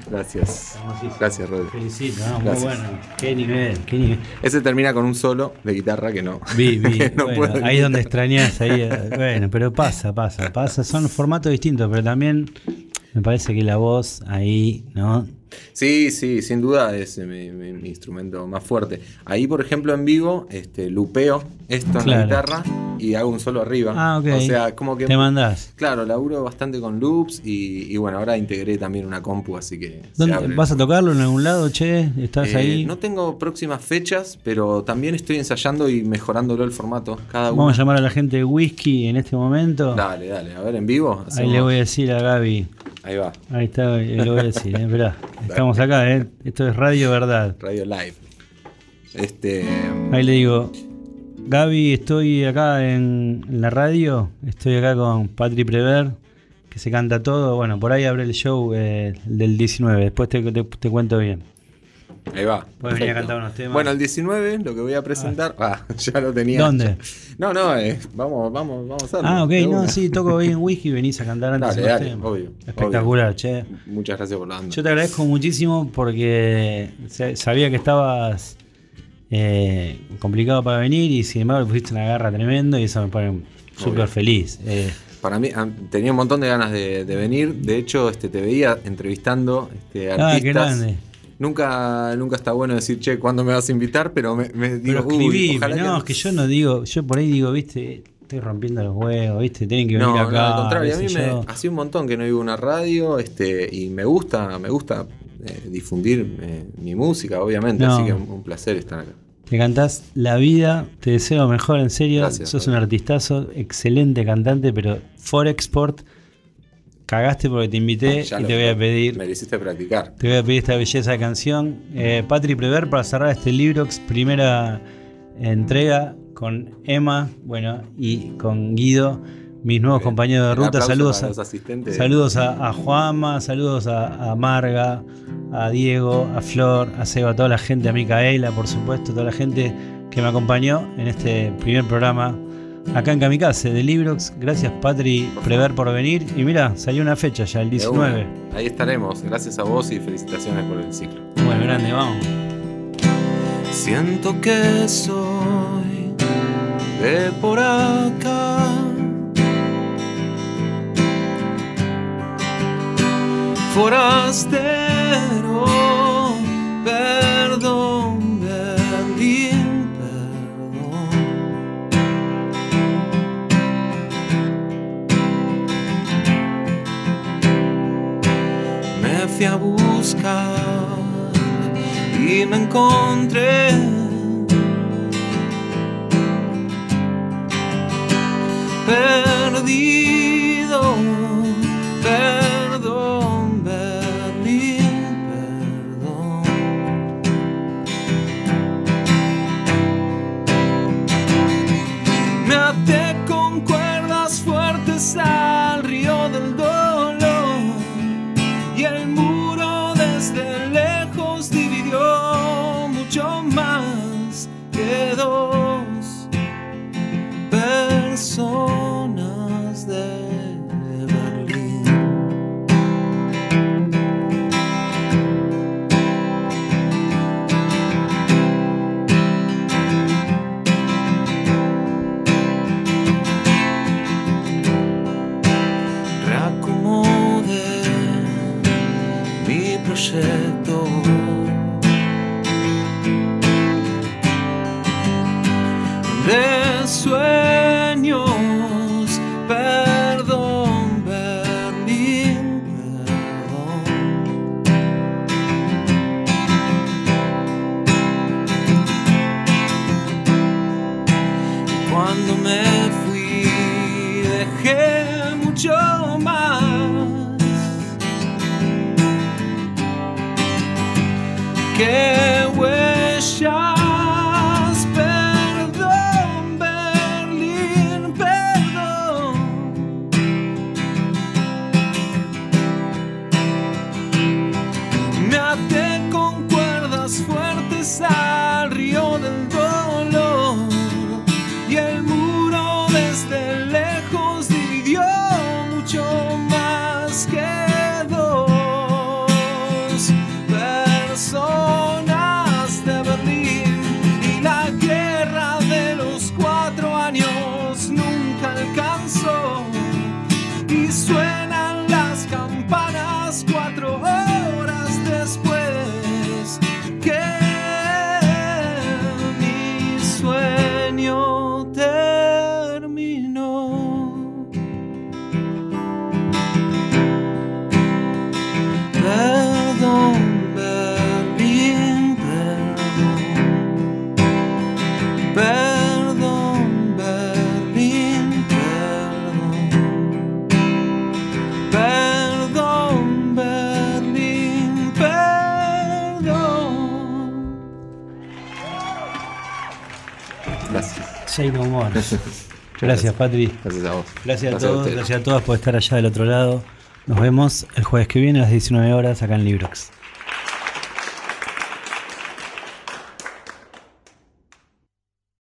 Speaker 4: Gracias. Gracias, Rodri.
Speaker 3: Felicito, ¿no? muy bueno. Qué nivel, qué nivel.
Speaker 4: Ese termina con un solo de guitarra que no.
Speaker 3: Vi, vi. *laughs*
Speaker 4: no
Speaker 3: bueno,
Speaker 4: puedo
Speaker 3: ahí
Speaker 4: imitar.
Speaker 3: donde extrañas, ahí. eh, Bueno, pero pasa, pasa, pasa. Son formatos distintos, pero también me parece que la voz ahí, ¿no?
Speaker 4: Sí, sí, sin duda es eh, mi, mi- mi instrumento más fuerte. Ahí, por ejemplo, en vivo, este, lupeo esto en la guitarra y hago un solo arriba.
Speaker 3: Ah, ok.
Speaker 4: O sea, como que.
Speaker 3: Te mandás.
Speaker 4: Claro, laburo bastante con loops y, y bueno, ahora integré también una compu, así que.
Speaker 3: ¿Dónde-. ¿Vas a tocarlo en algún lado, che? ¿Estás
Speaker 4: Eh,
Speaker 3: ahí?
Speaker 4: No tengo próximas fechas, pero también estoy ensayando y mejorándolo el formato. Cada uno.
Speaker 3: Vamos a llamar a la gente de Whisky en este momento.
Speaker 4: Dale, dale, a ver, en vivo.
Speaker 3: Ahí le voy a decir a Gaby.
Speaker 4: Ahí va.
Speaker 3: Ahí está, eh, le voy a decir, eh, esperá. Estamos acá, ¿eh? Esto es Radio Verdad.
Speaker 4: Radio Live. Este.
Speaker 3: Ahí le digo, Gaby, estoy acá en, la radio, estoy acá con Patri Prever, que se canta todo. Bueno, por ahí abre el show eh, el del 19, después te, te- te cuento bien.
Speaker 4: Ahí va.
Speaker 3: Puedes venir a cantar unos temas.
Speaker 4: Bueno, el 19, lo que voy a presentar. Ah, *laughs* ya lo tenía.
Speaker 3: ¿Dónde?
Speaker 4: No, no, eh, vamos, vamos, vamos a hacerlo.
Speaker 3: Ah, ok, no, sí, toco *laughs* ahí en Whisky y venís a cantar antes
Speaker 4: Dale, dale,
Speaker 3: temas.
Speaker 4: obvio,
Speaker 3: Espectacular,
Speaker 4: obvio.
Speaker 3: che.
Speaker 4: Muchas gracias por la.
Speaker 3: Yo te agradezco muchísimo porque sa- sabía que estabas eh, complicado para venir y sin embargo le pusiste una garra tremendo y eso me pone súper feliz. Eh,
Speaker 4: Para mí, ah, tenía un montón de ganas de, de venir. De hecho, este, te veía entrevistando este,
Speaker 3: Ah,
Speaker 4: artistas.
Speaker 3: qué grande.
Speaker 4: Nunca, nunca está bueno decir, che, ¿cuándo me vas a invitar? Pero me, me digo,
Speaker 3: pero escribí, no, es que yo no digo, yo por ahí digo, viste, estoy rompiendo los huevos, viste, tienen que venir
Speaker 4: No,
Speaker 3: acá.
Speaker 4: no, al contrario, a mí me hacía un montón que no iba a una radio este, y me gusta, me gusta eh, difundir eh, mi música, obviamente,
Speaker 3: No.
Speaker 4: así que un, un placer estar acá.
Speaker 3: Te cantás la vida, te deseo mejor, en serio.
Speaker 4: Gracias,
Speaker 3: Sos un artistazo, excelente cantante, pero for export, cagaste porque te invité
Speaker 4: Ya
Speaker 3: y te voy a pedir.
Speaker 4: Me lo hiciste practicar.
Speaker 3: Te voy a pedir esta belleza de canción. Eh, Patri Prever para cerrar este Librox, primera entrega con Emma, bueno, y con Guido. mis nuevos
Speaker 13: Bien.
Speaker 3: compañeros de ruta. Saludos, a,
Speaker 13: los asistentes.
Speaker 3: saludos a, a Juanma, saludos a, a Marga, a Diego, a Flor, a Seba, a toda la gente, a Micaela, por supuesto, toda la gente que me acompañó en este primer programa acá en Kamikaze de Librox. Gracias, Patri Prever, por venir. Y mira, salió una fecha ya, el
Speaker 13: De
Speaker 3: 19.
Speaker 13: una. Ahí estaremos. Gracias a vos y felicitaciones por el ciclo.
Speaker 3: Bueno, grande, vamos.
Speaker 4: Siento que soy de por acá. Forastero, perdón, fui y me encontré. Perdido,
Speaker 3: More. *laughs* Gracias, Patri.
Speaker 13: Gracias a vos.
Speaker 3: Gracias,
Speaker 13: Gracias
Speaker 3: a todos, gracias a todas por estar allá del otro lado. Nos vemos el jueves que viene a las 19 horas acá en Librox.